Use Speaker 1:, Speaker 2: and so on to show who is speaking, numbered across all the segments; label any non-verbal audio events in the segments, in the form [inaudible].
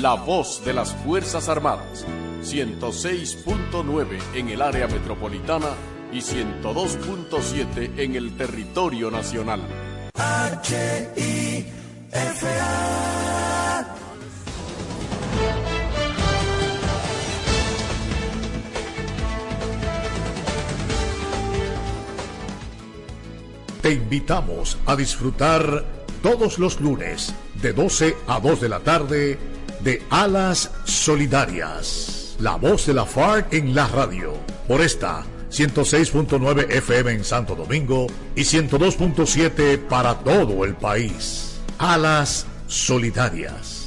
Speaker 1: La voz de las Fuerzas Armadas. 106.9 en el área metropolitana y 102.7 en el territorio nacional.
Speaker 2: Te invitamos a disfrutar todos los lunes de 12 a 2 de la tarde de Alas Solidarias la voz de la FARC en la radio. Por esta 106.9 FM en Santo Domingo y 102.7 para todo el país. Alas Solidarias.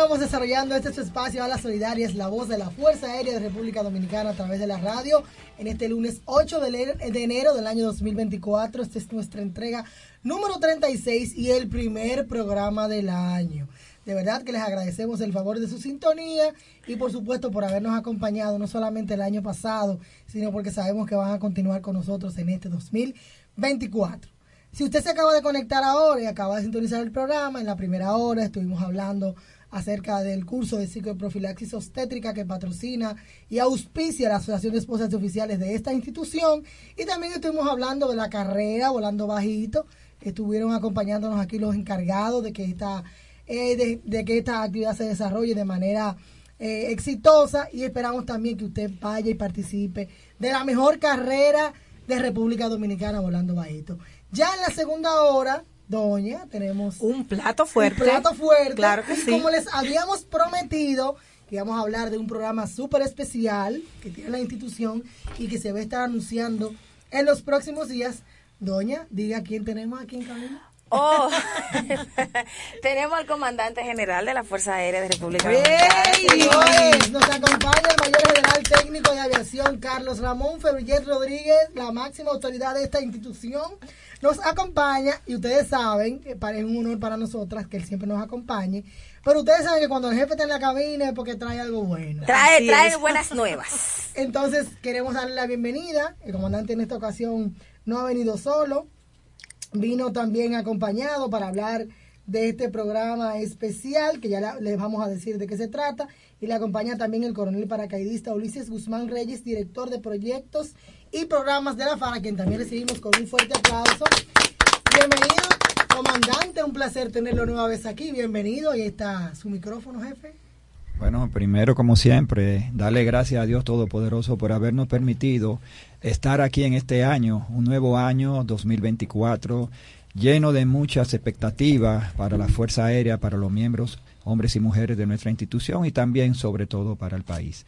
Speaker 3: Continuamos desarrollando este espacio a las solidarias, la voz de la Fuerza Aérea de República Dominicana a través de la radio en este lunes 8 de enero del año 2024. Esta es nuestra entrega número 36 y el primer programa del año. De verdad que les agradecemos el favor de su sintonía y por supuesto por habernos acompañado no solamente el año pasado, sino porque sabemos que van a continuar con nosotros en este 2024. Si usted se acaba de conectar ahora y acaba de sintonizar el programa, en la primera hora estuvimos hablando acerca del curso de psicoprofilaxis obstétrica que patrocina y auspicia la Asociación de Esposas Oficiales de esta institución. Y también estuvimos hablando de la carrera Volando Bajito. Estuvieron acompañándonos aquí los encargados de que esta, eh, de, que esta actividad se desarrolle de manera eh, exitosa y esperamos también que usted vaya y participe de la mejor carrera de República Dominicana Volando Bajito. Ya en la segunda hora, doña, tenemos
Speaker 4: un plato fuerte.
Speaker 3: Un plato fuerte.
Speaker 4: Claro que
Speaker 3: y
Speaker 4: sí.
Speaker 3: Como les habíamos prometido, que íbamos a hablar de un programa súper especial que tiene la institución y que se va a estar anunciando en los próximos días. Doña, diga quién tenemos aquí en camino.
Speaker 4: Oh, [laughs] tenemos al comandante general de la Fuerza Aérea de República Dominicana.
Speaker 3: Nos acompaña el mayor general técnico de aviación, Carlos Ramón Febrillet Rodríguez, la máxima autoridad de esta institución. Nos acompaña, y ustedes saben, que es un honor para nosotras que él siempre nos acompañe, pero ustedes saben que cuando el jefe está en la cabina es porque trae algo bueno.
Speaker 4: Trae, trae buenas nuevas.
Speaker 3: Entonces, queremos darle la bienvenida. El comandante en esta ocasión no ha venido solo, vino también acompañado para hablar de este programa especial, que ya les vamos a decir de qué se trata, y le acompaña también el coronel paracaidista Ulises Guzmán Reyes, director de proyectos y programas de la FARA, quien también recibimos con un fuerte aplauso. Bienvenido, comandante, un placer tenerlo nueva vez aquí, bienvenido, y está su micrófono, jefe.
Speaker 5: Bueno, primero, como siempre, darle gracias a Dios Todopoderoso por habernos permitido estar aquí en este año, un nuevo año 2024, lleno de muchas expectativas para la Fuerza Aérea, para los miembros, hombres y mujeres de nuestra institución y también, sobre todo, para el país.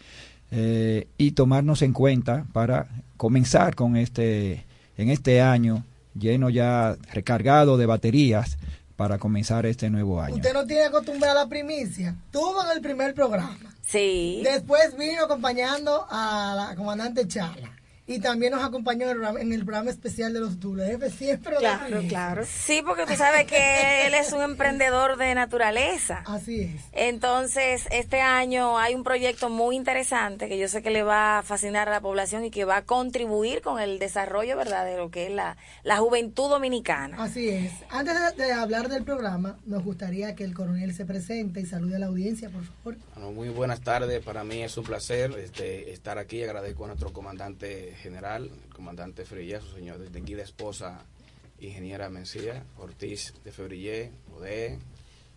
Speaker 5: Eh, y tomarnos en cuenta para comenzar con este, en este año lleno ya recargado de baterías para comenzar este nuevo año.
Speaker 3: Usted no tiene acostumbrada a la primicia. Tuvo en el primer programa.
Speaker 4: Sí.
Speaker 3: Después vino acompañando a la comandante Charla. Y también nos acompañó en el programa especial de los WF, siempre.
Speaker 4: Claro, claro. Sí, porque tú sabes que él es un emprendedor de naturaleza.
Speaker 3: Así es.
Speaker 4: Entonces, este año hay un proyecto muy interesante que yo sé que le va a fascinar a la población y que va a contribuir con el desarrollo verdadero que es la, la juventud dominicana.
Speaker 3: Así es. Antes de, de, hablar del programa, nos gustaría que el coronel se presente y salude a la audiencia, por favor.
Speaker 6: Bueno, muy buenas tardes. Para mí es un placer este, estar aquí. Agradezco a nuestro comandante general, el comandante Febrillé, su señor distinguida esposa, ingeniera Mencía, Ortiz de Febrillé, Odé,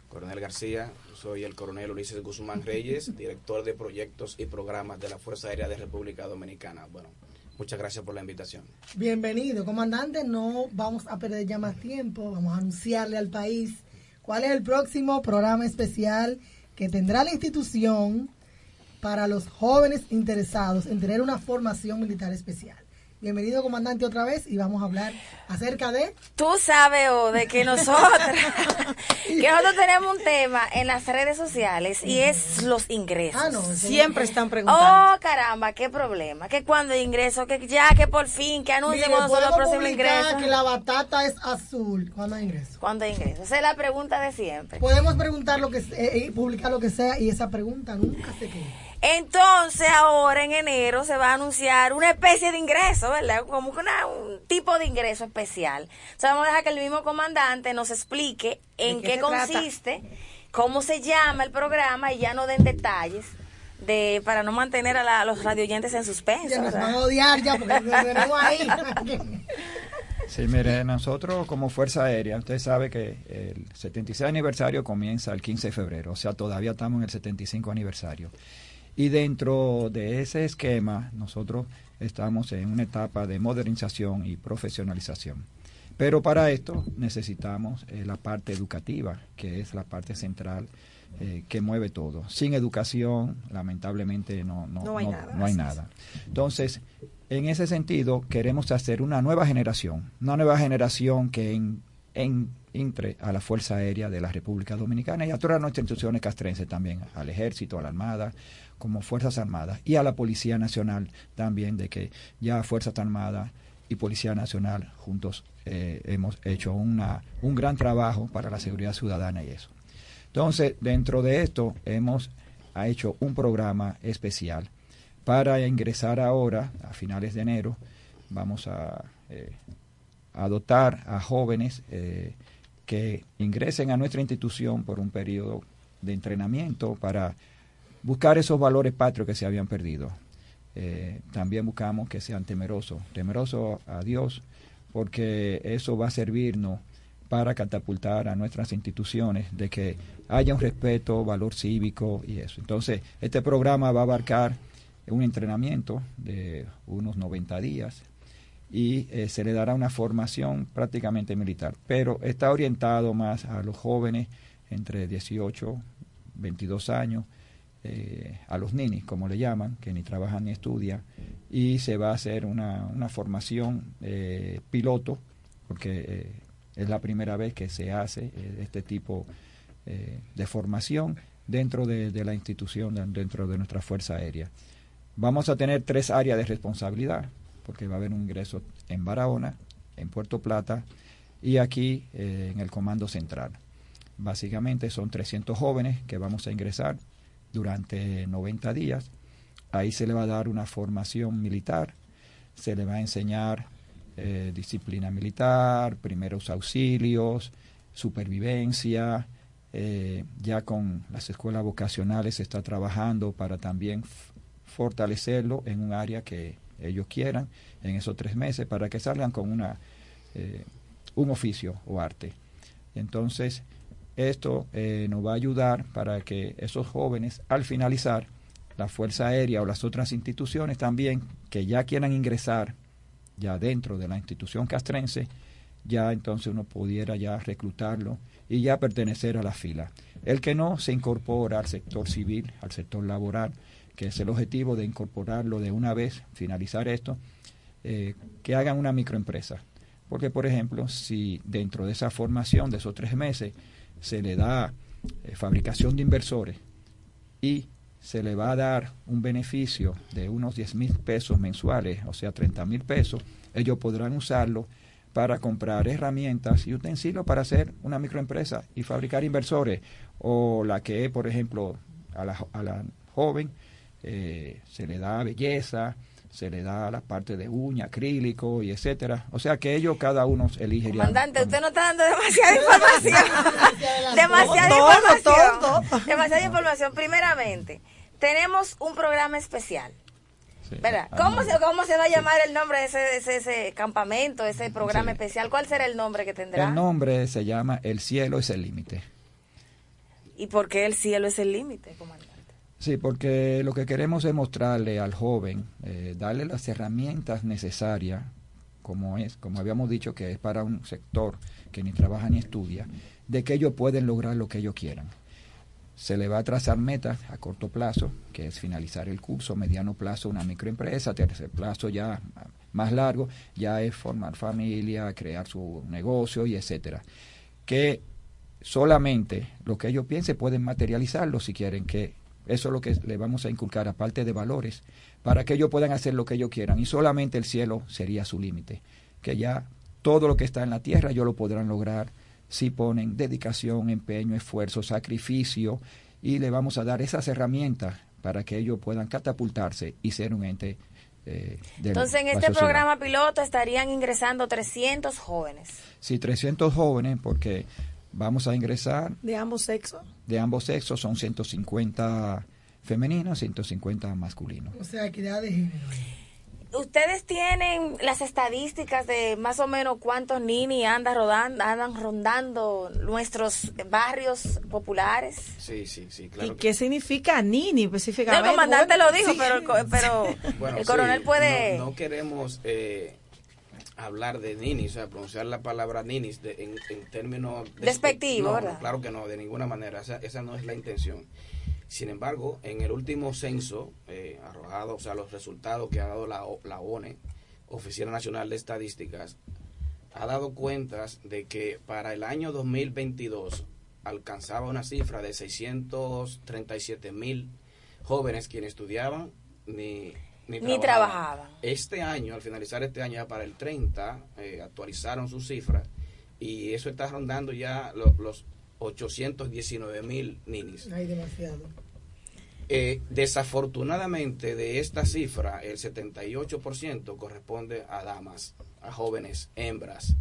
Speaker 6: coronel García, soy el coronel Ulises Guzmán Reyes, [laughs] director de proyectos y programas de la Fuerza Aérea de República Dominicana. Bueno, muchas gracias por la invitación.
Speaker 3: Bienvenido, comandante. No vamos a perder ya más tiempo, vamos a anunciarle al país cuál es el próximo programa especial que tendrá la institución para los jóvenes interesados en tener una formación militar especial. Bienvenido, comandante, otra vez y vamos a hablar acerca de...
Speaker 4: Tú sabes, o de que nosotros, [laughs] que nosotros tenemos un tema en las redes sociales y es los ingresos.
Speaker 3: Ah, no,
Speaker 7: Siempre están preguntando.
Speaker 4: Oh, caramba, qué problema. Que cuando ingreso, que ya, que por fin, que anuncien cuando son los próximos ingresos.
Speaker 3: que la batata es azul cuando hay ingreso.
Speaker 4: Cuando ingreso. Esa es la pregunta de siempre.
Speaker 3: Podemos preguntar lo que eh, eh, publicar lo que sea y esa pregunta nunca se queda.
Speaker 4: Entonces, ahora en enero se va a anunciar una especie de ingreso, ¿verdad? Como que una- un tipo de ingreso especial. O sea, vamos a dejar que el mismo comandante nos explique en
Speaker 7: qué
Speaker 4: qué
Speaker 7: se trata?
Speaker 4: consiste, cómo se llama el programa y ya no den detalles de para no mantener a, la- a los radioyentes en suspenso.
Speaker 3: Ya nos van a odiar ya porque tenemos ahí. [laughs]
Speaker 5: Sí, mire, nosotros como Fuerza Aérea, usted sabe que el 76 aniversario comienza el 15 de febrero, o sea, todavía estamos en el 75 aniversario. Y dentro de ese esquema, nosotros estamos en una etapa de modernización y profesionalización. Pero para esto necesitamos eh, la parte educativa, que es la parte central eh, que mueve todo. Sin educación, lamentablemente, no, no,
Speaker 7: No hay nada,
Speaker 5: hay nada. Entonces, en ese sentido, queremos hacer una nueva generación, una nueva generación que en, en- entre a la Fuerza Aérea de la República Dominicana y a todas nuestras instituciones castrenses también, al Ejército, a la Armada, como Fuerzas Armadas, y a la Policía Nacional también, de que ya Fuerzas Armadas y Policía Nacional juntos eh, hemos hecho una, un gran trabajo para la seguridad ciudadana y eso. Entonces, dentro de esto, hemos ha hecho un programa especial para ingresar ahora, a finales de enero, vamos a, eh, a a jóvenes eh, que ingresen a nuestra institución por un periodo de entrenamiento para buscar esos valores patrios que se habían perdido. Eh, también buscamos que sean temerosos, temerosos a Dios, porque eso va a servirnos para catapultar a nuestras instituciones de que haya un respeto, valor cívico y eso. Entonces, este programa va a abarcar un entrenamiento de unos 90 días y eh, se le dará una formación prácticamente militar, pero está orientado más a los jóvenes entre 18, 22 años, eh, a los ninis, como le llaman, que ni trabajan ni estudian, y se va a hacer una, una formación eh, piloto, porque es la primera vez que se hace este tipo de formación dentro de, de la institución, de- dentro de nuestra Fuerza Aérea. Vamos a tener tres áreas de responsabilidad, porque va a haber un ingreso en Barahona, en Puerto Plata y aquí eh, en el Comando Central. Básicamente son 300 jóvenes que vamos a ingresar durante 90 días. Ahí se le va a dar una formación militar, se le va a enseñar eh, disciplina militar, primeros auxilios, supervivencia. eh, ya con las escuelas vocacionales se está trabajando para también fortalecerlo en un área que ellos quieran en esos tres meses para que salgan con una eh, un oficio o arte. Entonces, esto eh, nos va a ayudar para que esos jóvenes, al finalizar, la Fuerza Aérea o las otras instituciones también que ya quieran ingresar ya dentro de la institución castrense, ya entonces uno pudiera ya reclutarlo y ya pertenecer a la fila. El que no se incorpora al sector civil, al sector laboral, que es el objetivo de incorporarlo de una vez, finalizar esto, eh, que hagan una microempresa. Porque, por ejemplo, si dentro de esa formación de esos tres meses se le da eh, fabricación de inversores y se le va a dar un beneficio de unos 10 mil pesos mensuales, o sea, 30 mil pesos, ellos podrán usarlo para comprar herramientas y utensilios para hacer una microempresa y fabricar inversores. O la que, por ejemplo, a la, a la joven eh, se le da belleza, se le da la parte de uña, acrílico y etcétera. O sea que ellos cada uno elige.
Speaker 4: Comandante, usted no está dando demasiada [laughs] información. demasiada
Speaker 7: Todo,
Speaker 4: información.
Speaker 7: todo.
Speaker 4: Demasiada información. Primeramente, tenemos un programa especial.
Speaker 5: Sí.
Speaker 4: ¿Verdad?
Speaker 5: Ah,
Speaker 4: ¿Cómo se, ¿Cómo se va a llamar el nombre de ese, ese, ese campamento, ese programa
Speaker 5: Sí.
Speaker 4: especial? ¿Cuál será el nombre que tendrá?
Speaker 5: El nombre se llama El cielo es el límite.
Speaker 4: ¿Y por qué el cielo es el límite, comandante?
Speaker 5: Sí, porque lo que queremos es mostrarle al joven, eh, darle las herramientas necesarias, como es, como habíamos dicho que es para un sector que ni trabaja ni estudia, de que ellos pueden lograr lo que ellos quieran. se le va a trazar metas a corto plazo, que es finalizar el curso, mediano plazo una microempresa, tercer plazo ya más largo, ya es formar familia, crear su negocio y etcétera. Que solamente lo que ellos piensen pueden materializarlo si quieren, que eso es lo que le vamos a inculcar, aparte de valores, para que ellos puedan hacer lo que ellos quieran y solamente el cielo sería su límite, que ya todo lo que está en la tierra ellos lo podrán lograr si ponen dedicación, empeño, esfuerzo, sacrificio y le vamos a dar esas herramientas para que ellos puedan catapultarse y ser un ente
Speaker 4: eh, Entonces, en este programa piloto estarían ingresando 300 jóvenes.
Speaker 5: Sí, 300 jóvenes, porque vamos a ingresar.
Speaker 7: ¿De ambos sexos?
Speaker 5: De ambos sexos, son 150 femeninos, 150 masculinos.
Speaker 3: O sea, equidad de género.
Speaker 4: ¿Ustedes tienen las estadísticas de más o menos cuántos nini andan rodando, andan rondando nuestros barrios populares?
Speaker 6: Sí, sí, sí, claro.
Speaker 7: ¿Y qué significa nini específicamente?
Speaker 4: El comandante lo dijo, pero, pero el [laughs] coronel puede...
Speaker 6: No, queremos eh, hablar de nini, o sea, pronunciar la palabra ninis en, términos...
Speaker 4: Despectivos, ¿verdad?
Speaker 6: claro que no, de ninguna manera, esa, esa no es la intención. Sin embargo, en el último censo eh, arrojado, o sea, los resultados que ha dado la, la ONE, Oficina Nacional de Estadísticas, ha dado cuentas de que para el año 2022 alcanzaba una cifra de 637 mil jóvenes quienes estudiaban ni,
Speaker 4: ni, trabajaban.
Speaker 6: Este año, al finalizar este año, ya para el 30, eh, actualizaron sus cifras y eso está rondando ya los 819 mil ninis.
Speaker 3: Hay demasiado.
Speaker 6: Eh, desafortunadamente de esta cifra, el 78% corresponde a damas, a jóvenes hembras.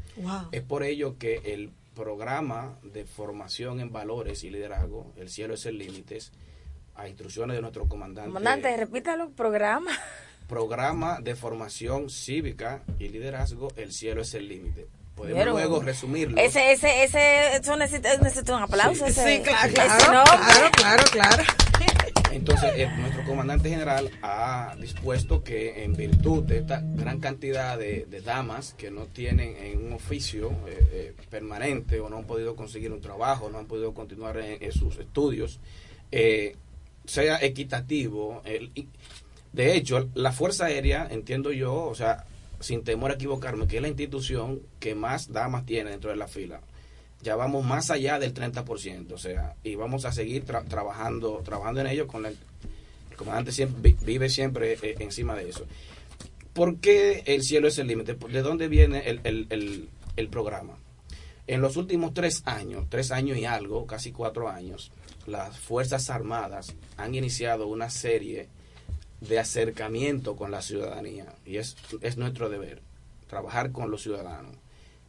Speaker 6: Es por ello que el programa de formación en valores y liderazgo, El cielo es el límite, a instrucciones de nuestro comandante.
Speaker 4: Comandante, repítalo, programa. [laughs]
Speaker 6: Programa de formación cívica y liderazgo, El cielo es el límite Podemos luego resumirlo.
Speaker 4: Ese, ese, ese, eso necesita, necesita un aplauso.
Speaker 7: Sí, claro, claro, claro, claro, [laughs]
Speaker 6: Entonces, eh, nuestro comandante general ha dispuesto que en virtud de esta gran cantidad de, damas que no tienen en un oficio eh, eh, permanente o no han podido conseguir un trabajo, no han podido continuar en, sus estudios, sea equitativo. de hecho, la Fuerza Aérea, entiendo yo, o sea, sin temor a equivocarme, que es la institución que más damas tiene dentro de la fila. Ya vamos más allá del 30%, o sea, y vamos a seguir trabajando trabajando en ello con el, comandante siempre vive siempre eh, encima de eso. ¿Por qué el cielo es el límite? ¿De dónde viene el, el programa? En los últimos tres años, tres años y algo, casi cuatro años, las Fuerzas Armadas han iniciado una serie de acercamiento con la ciudadanía y es, es nuestro deber trabajar con los ciudadanos,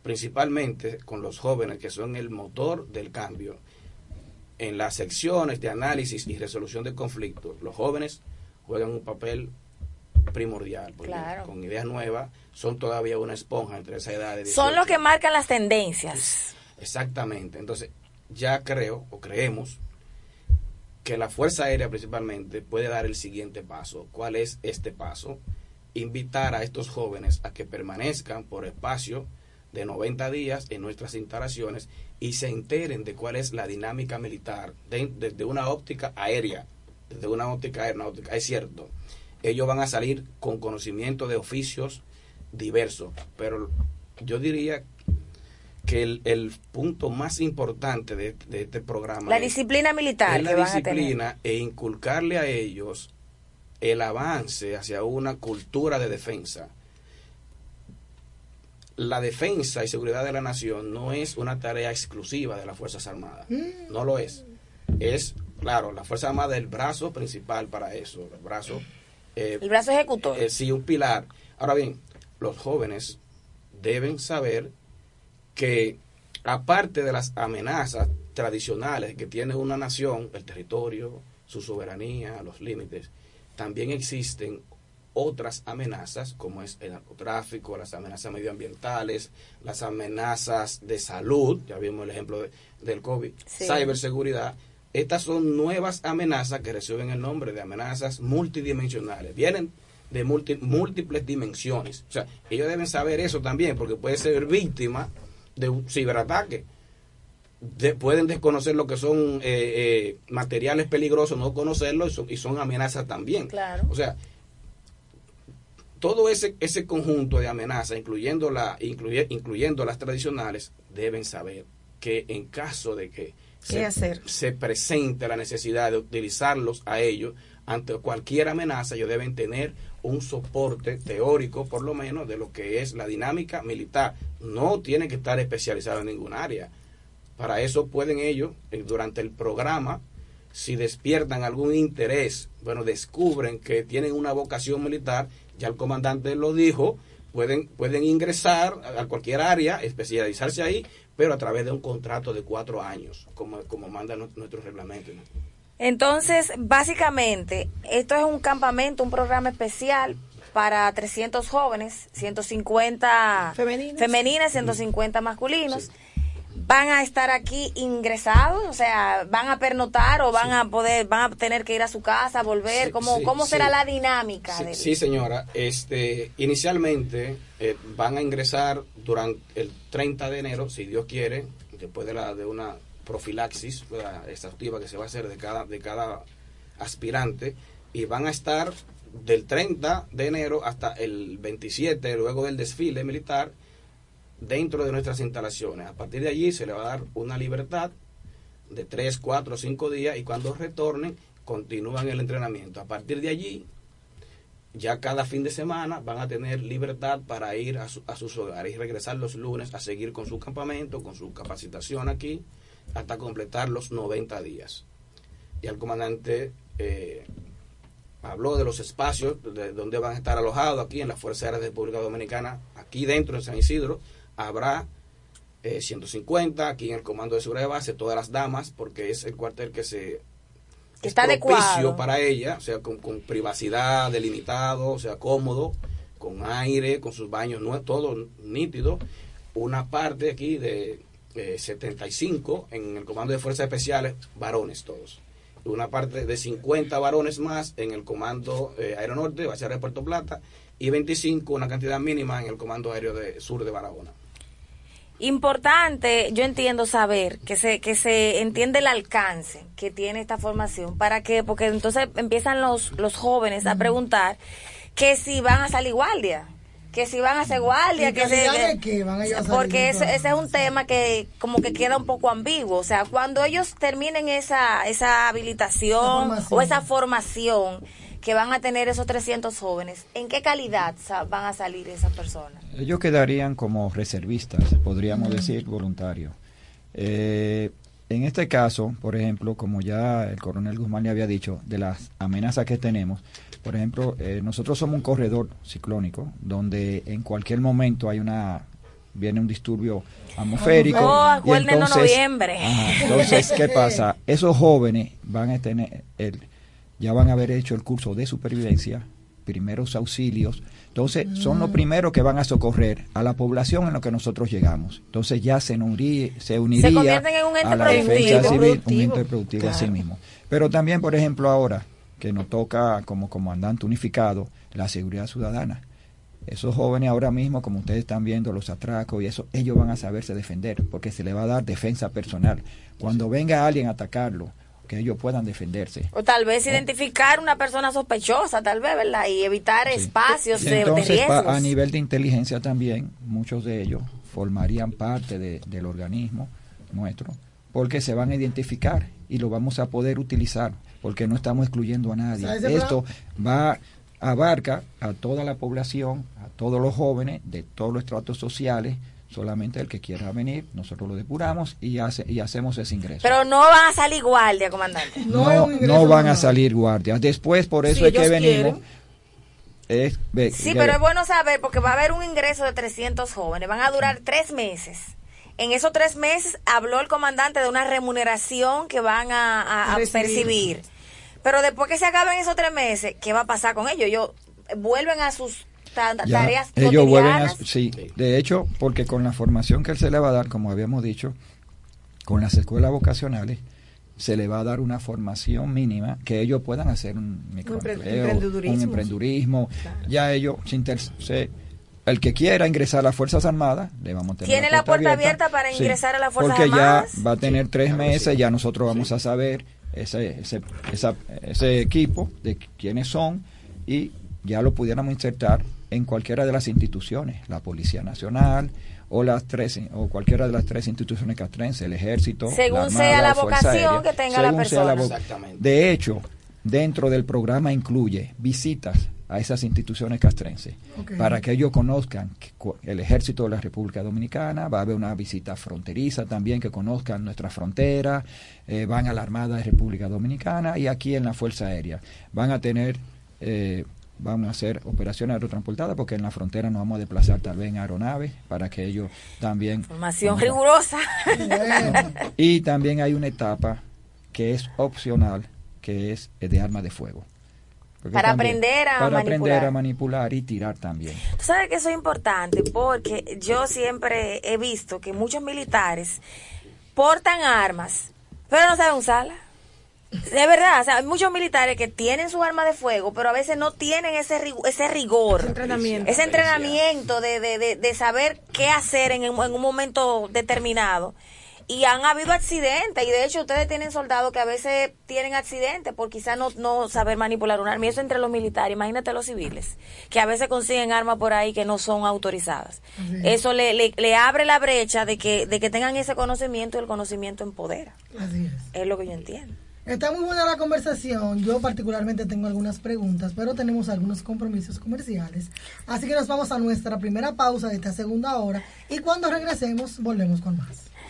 Speaker 6: principalmente con los jóvenes que son el motor del cambio. En las secciones de análisis y resolución de conflictos, los jóvenes juegan un papel primordial, porque con ideas nuevas son todavía una esponja entre esa edad de
Speaker 4: Son los que marcan las tendencias.
Speaker 6: Exactamente, entonces ya creo o creemos que la Fuerza Aérea principalmente puede dar el siguiente paso. ¿Cuál es este paso? Invitar a estos jóvenes a que permanezcan por espacio de 90 días en nuestras instalaciones y se enteren de cuál es la dinámica militar desde una óptica aérea, desde una óptica aeronáutica. Es cierto, ellos van a salir con conocimiento de oficios diversos, pero yo diría que el, punto más importante de, este programa
Speaker 4: la disciplina militar
Speaker 6: es la disciplina e inculcarle a ellos el avance hacia una cultura de defensa. La defensa y seguridad de la nación no es una tarea exclusiva de las fuerzas armadas. Mm. no lo es. Es claro la fuerza armada es el brazo principal para eso el brazo
Speaker 4: eh, el brazo ejecutor.
Speaker 6: eh, sí un pilar. Ahora bien los jóvenes deben saber que aparte de las amenazas tradicionales que tiene una nación, el territorio, su soberanía, los límites, también existen otras amenazas como es el narcotráfico, las amenazas medioambientales, las amenazas de salud, ya vimos el ejemplo del COVID, ciberseguridad. Estas son nuevas amenazas que reciben el nombre de amenazas multidimensionales. Vienen de múltiples dimensiones. O sea, ellos deben saber eso también porque puede ser víctima de un ciberataque. de- pueden desconocer lo que son eh, eh, materiales peligrosos, no conocerlos y son, y son amenazas también.
Speaker 4: Claro.
Speaker 6: O sea, todo ese, ese conjunto de amenazas, incluyendo, la, incluye- incluyendo las tradicionales, deben saber que en caso de que
Speaker 7: ¿Qué hacer?
Speaker 6: se presente la necesidad de utilizarlos a ellos ante cualquier amenaza, ellos deben tener un soporte teórico, por lo menos, de lo que es la dinámica militar. No tienen que estar especializados en ningún área. Para eso pueden ellos, eh, durante el programa, si despiertan algún interés, bueno, descubren que tienen una vocación militar, ya el comandante lo dijo, pueden, pueden ingresar a cualquier área, especializarse ahí, pero a través de un contrato de cuatro años, como, como manda nu- nuestro reglamento.
Speaker 4: Entonces, básicamente, esto es un campamento, un programa especial para 300 jóvenes, 150
Speaker 7: Femeninas.
Speaker 4: femeninas, 150 masculinos. Van a estar aquí ingresados, o sea, van a pernotar o van a poder, van a tener que ir a su casa, volver.
Speaker 6: Sí,
Speaker 4: ¿Cómo, cómo será la dinámica? Del-
Speaker 6: sí, señora. Este, inicialmente eh, van a ingresar durante el 30 de enero, si Dios quiere, después de, la, de una profilaxis exhaustiva que se va a hacer de cada, de cada aspirante, y van a estar del 30 de enero hasta el 27, luego del desfile militar, dentro de nuestras instalaciones. A partir de allí se le va a dar una libertad de 3, 4, 5 días y cuando retornen continúan el entrenamiento. A partir de allí, ya cada fin de semana van a tener libertad para ir a, su- a sus hogares y regresar los lunes a seguir con su campamento, con su capacitación aquí, hasta completar los 90 días. Y el comandante eh, habló de los espacios de donde van a estar alojados aquí en la Fuerza Aérea de República Dominicana, aquí dentro en San Isidro, habrá eh, 150, aquí en el Comando de Seguridad de Base, todas las damas, porque es el cuartel que se
Speaker 4: Que
Speaker 6: es
Speaker 4: está adecuado.
Speaker 6: para ella, o sea, con, con privacidad, delimitado, o sea, cómodo, con aire, con sus baños, no todo nítido. Una parte aquí de eh, 75 en el Comando de Fuerzas Especiales, varones todos. Una parte de 50 varones más en el Comando eh, Aéreo Norte, Base Aérea de Puerto Plata, y 25, una cantidad mínima en el Comando Aéreo de Sur de Barahona.
Speaker 4: Importante, yo entiendo saber que se que se entiende el alcance que tiene esta formación para que porque entonces empiezan los los jóvenes a preguntar que si van a salir guardia, que si van a hacer guardia,
Speaker 3: ¿En
Speaker 4: que se-
Speaker 3: de qué van ellos a salir
Speaker 4: porque ese, ese es un tema que como que queda un poco ambiguo, o sea, cuando ellos terminen esa esa habilitación o esa formación que van a tener esos 300 jóvenes, ¿en qué calidad van a salir esas personas?
Speaker 5: Ellos quedarían como reservistas, podríamos decir, voluntarios. Eh, en este caso, por ejemplo, como ya el coronel Guzmán le había dicho, de las amenazas que tenemos, por ejemplo, eh, nosotros somos un corredor ciclónico donde en cualquier momento hay una viene un disturbio atmosférico.
Speaker 4: Oh,
Speaker 5: y
Speaker 4: acuérdenos noviembre.
Speaker 5: ajá, entonces, ¿qué pasa? [laughs] Esos jóvenes van a tener, el, ya van a haber hecho el curso de supervivencia, primeros auxilios. Entonces, son
Speaker 4: Mm.
Speaker 5: los primeros que van a socorrer a la población en lo que nosotros llegamos. Entonces, ya se, uní- se uniría
Speaker 4: convierten en un ente
Speaker 5: a la
Speaker 4: productivo.
Speaker 5: defensa civil, un ente productivo mismo. Pero también, por ejemplo, ahora que nos toca como comandante unificado la seguridad ciudadana. Esos jóvenes ahora mismo, como ustedes están viendo, los atracos y eso, ellos van a saberse defender, porque se les va a dar defensa personal. Cuando venga alguien a atacarlo, que ellos puedan defenderse.
Speaker 4: O tal vez identificar una persona sospechosa, tal vez, ¿verdad? Y evitar
Speaker 5: Sí.
Speaker 4: espacios
Speaker 5: Y
Speaker 4: de, de
Speaker 5: Entonces, pa-
Speaker 4: riesgos.
Speaker 5: a nivel de inteligencia también, muchos de ellos formarían parte de- del organismo nuestro, porque se van a identificar y lo vamos a poder utilizar, porque no estamos excluyendo a nadie. Esto va abarca a toda la población, a todos los jóvenes de todos los estratos sociales, solamente el que quiera venir, nosotros lo depuramos y, hace, y hacemos ese ingreso.
Speaker 4: Pero no van a salir guardia, comandante.
Speaker 3: No
Speaker 5: no, van a salir guardias. Después, por eso
Speaker 7: Si
Speaker 5: es que venimos. es- ve-
Speaker 4: Sí,
Speaker 5: ve-
Speaker 4: pero es bueno saber porque va a haber un ingreso de 300 jóvenes. Van a durar tres meses. En esos tres meses habló el comandante de una remuneración que van a, a- a
Speaker 7: Recibir.
Speaker 4: percibir. Pero después que se acaben esos tres meses, ¿qué va a pasar con ellos? Ellos vuelven a sus ta-
Speaker 5: Ya,
Speaker 4: tareas
Speaker 5: ellos vuelven a, sí, de hecho, porque con la formación que él se le va a dar, como habíamos dicho, con las escuelas vocacionales, se le va a dar una formación mínima que ellos puedan hacer un microempleo,
Speaker 7: emprendedurismo.
Speaker 5: un emprendurismo.
Speaker 7: Claro.
Speaker 5: Ya ellos se, inter- se el que quiera ingresar a las Fuerzas Armadas, le vamos a tener
Speaker 4: ¿Tiene la puerta abierta. para
Speaker 5: Sí,
Speaker 4: ingresar a las Fuerzas
Speaker 5: porque
Speaker 4: Armadas?
Speaker 5: ya va a tener tres meses, ya nosotros vamos a saber ese, ese, esa- ese equipo de quiénes son y ya lo pudiéramos insertar en cualquiera de las instituciones, la Policía Nacional o las tres o cualquiera de las tres instituciones castrenses, el Ejército,
Speaker 4: Según
Speaker 5: la
Speaker 4: sea
Speaker 5: Armada,
Speaker 4: la
Speaker 5: Fuerza
Speaker 4: vocación
Speaker 5: Aérea,
Speaker 4: que tenga la
Speaker 5: sea la
Speaker 4: persona.
Speaker 5: De hecho, dentro del programa incluye visitas a esas instituciones castrenses para que ellos conozcan que el ejército de la República Dominicana, va a haber una visita fronteriza también, que conozcan nuestra frontera, eh, van a la Armada de República Dominicana y aquí en la Fuerza Aérea. Van a tener, eh, vamos a hacer operaciones aerotransportadas porque en la frontera nos vamos a desplazar tal vez en aeronaves para que ellos también... Conozcan.
Speaker 4: rigurosa. [laughs]
Speaker 5: Y también hay una etapa que es opcional, que es de arma de fuego. Porque
Speaker 4: Para
Speaker 5: también-
Speaker 4: aprender a
Speaker 5: para
Speaker 4: manipular.
Speaker 5: aprender a manipular y tirar también.
Speaker 4: Tú sabes que eso es importante porque yo siempre he visto que muchos militares portan armas, pero no saben usarlas. De verdad, o sea, hay muchos militares que tienen su arma de fuego, pero a veces no tienen ese, rig- ese rigor.
Speaker 7: Ese entrenamiento.
Speaker 4: Ese entrenamiento de, de, de, de saber qué hacer en, en un momento determinado. Y han habido accidentes, y de hecho ustedes tienen soldados que a veces tienen accidentes por quizás no, no saber manipular un arma. Y eso entre los militares, imagínate los civiles, que a veces consiguen armas por ahí que no son autorizadas. Eso le, le, le abre la brecha de que, de que tengan ese conocimiento y el conocimiento empodera.
Speaker 3: Así es.
Speaker 4: Es lo que yo entiendo.
Speaker 3: Está muy buena la conversación. Yo particularmente tengo algunas preguntas, pero tenemos algunos compromisos comerciales. Así que nos vamos a nuestra primera pausa de esta segunda hora y cuando regresemos volvemos con más.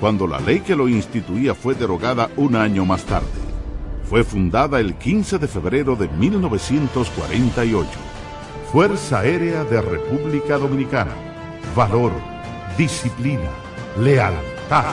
Speaker 8: cuando la ley que lo instituía fue derogada un año más tarde. Fue fundada el 15 de febrero de 1948. Fuerza Aérea de República Dominicana. Valor, disciplina, lealtad.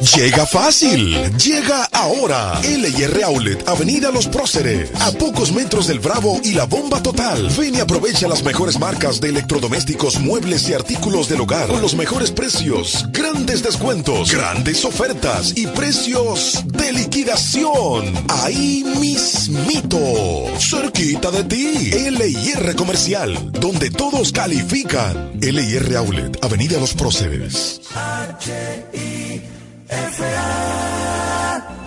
Speaker 9: Llega fácil, llega ahora. LIR Outlet, Avenida Los Próceres, a pocos metros del Bravo y la Bomba Total. Ven y aprovecha las mejores marcas de electrodomésticos, muebles y artículos del hogar con los mejores precios, grandes descuentos, grandes ofertas y precios de liquidación. Ahí mismito, cerquita de ti. LIR Comercial, donde todos califican. LIR Outlet, Avenida Los Próceres.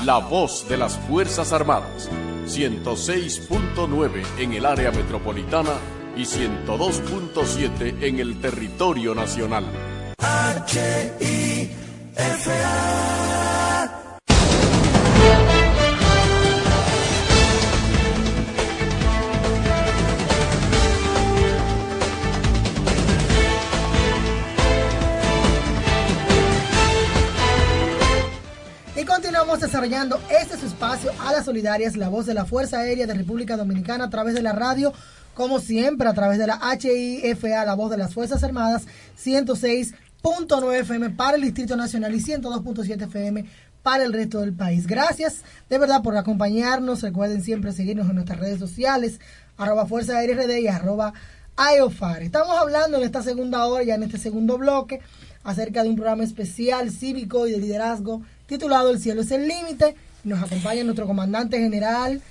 Speaker 1: La voz de las Fuerzas Armadas. 106.9 en el área metropolitana y 102.7 en el territorio nacional.
Speaker 3: Desarrollando este su espacio a las solidarias, la voz de la Fuerza Aérea de República Dominicana a través de la radio, como siempre, a través de la HIFA, la voz de las Fuerzas Armadas, 106.9 FM para el Distrito Nacional y 102.7 FM para el resto del país. Gracias de verdad por acompañarnos. Recuerden siempre seguirnos en nuestras redes sociales, arroba Fuerza Aérea RD y arroba IOFAR. Estamos hablando en esta segunda hora, ya en este segundo bloque, acerca de un programa especial cívico y de liderazgo titulado El cielo es el límite. Nos acompaña nuestro comandante general,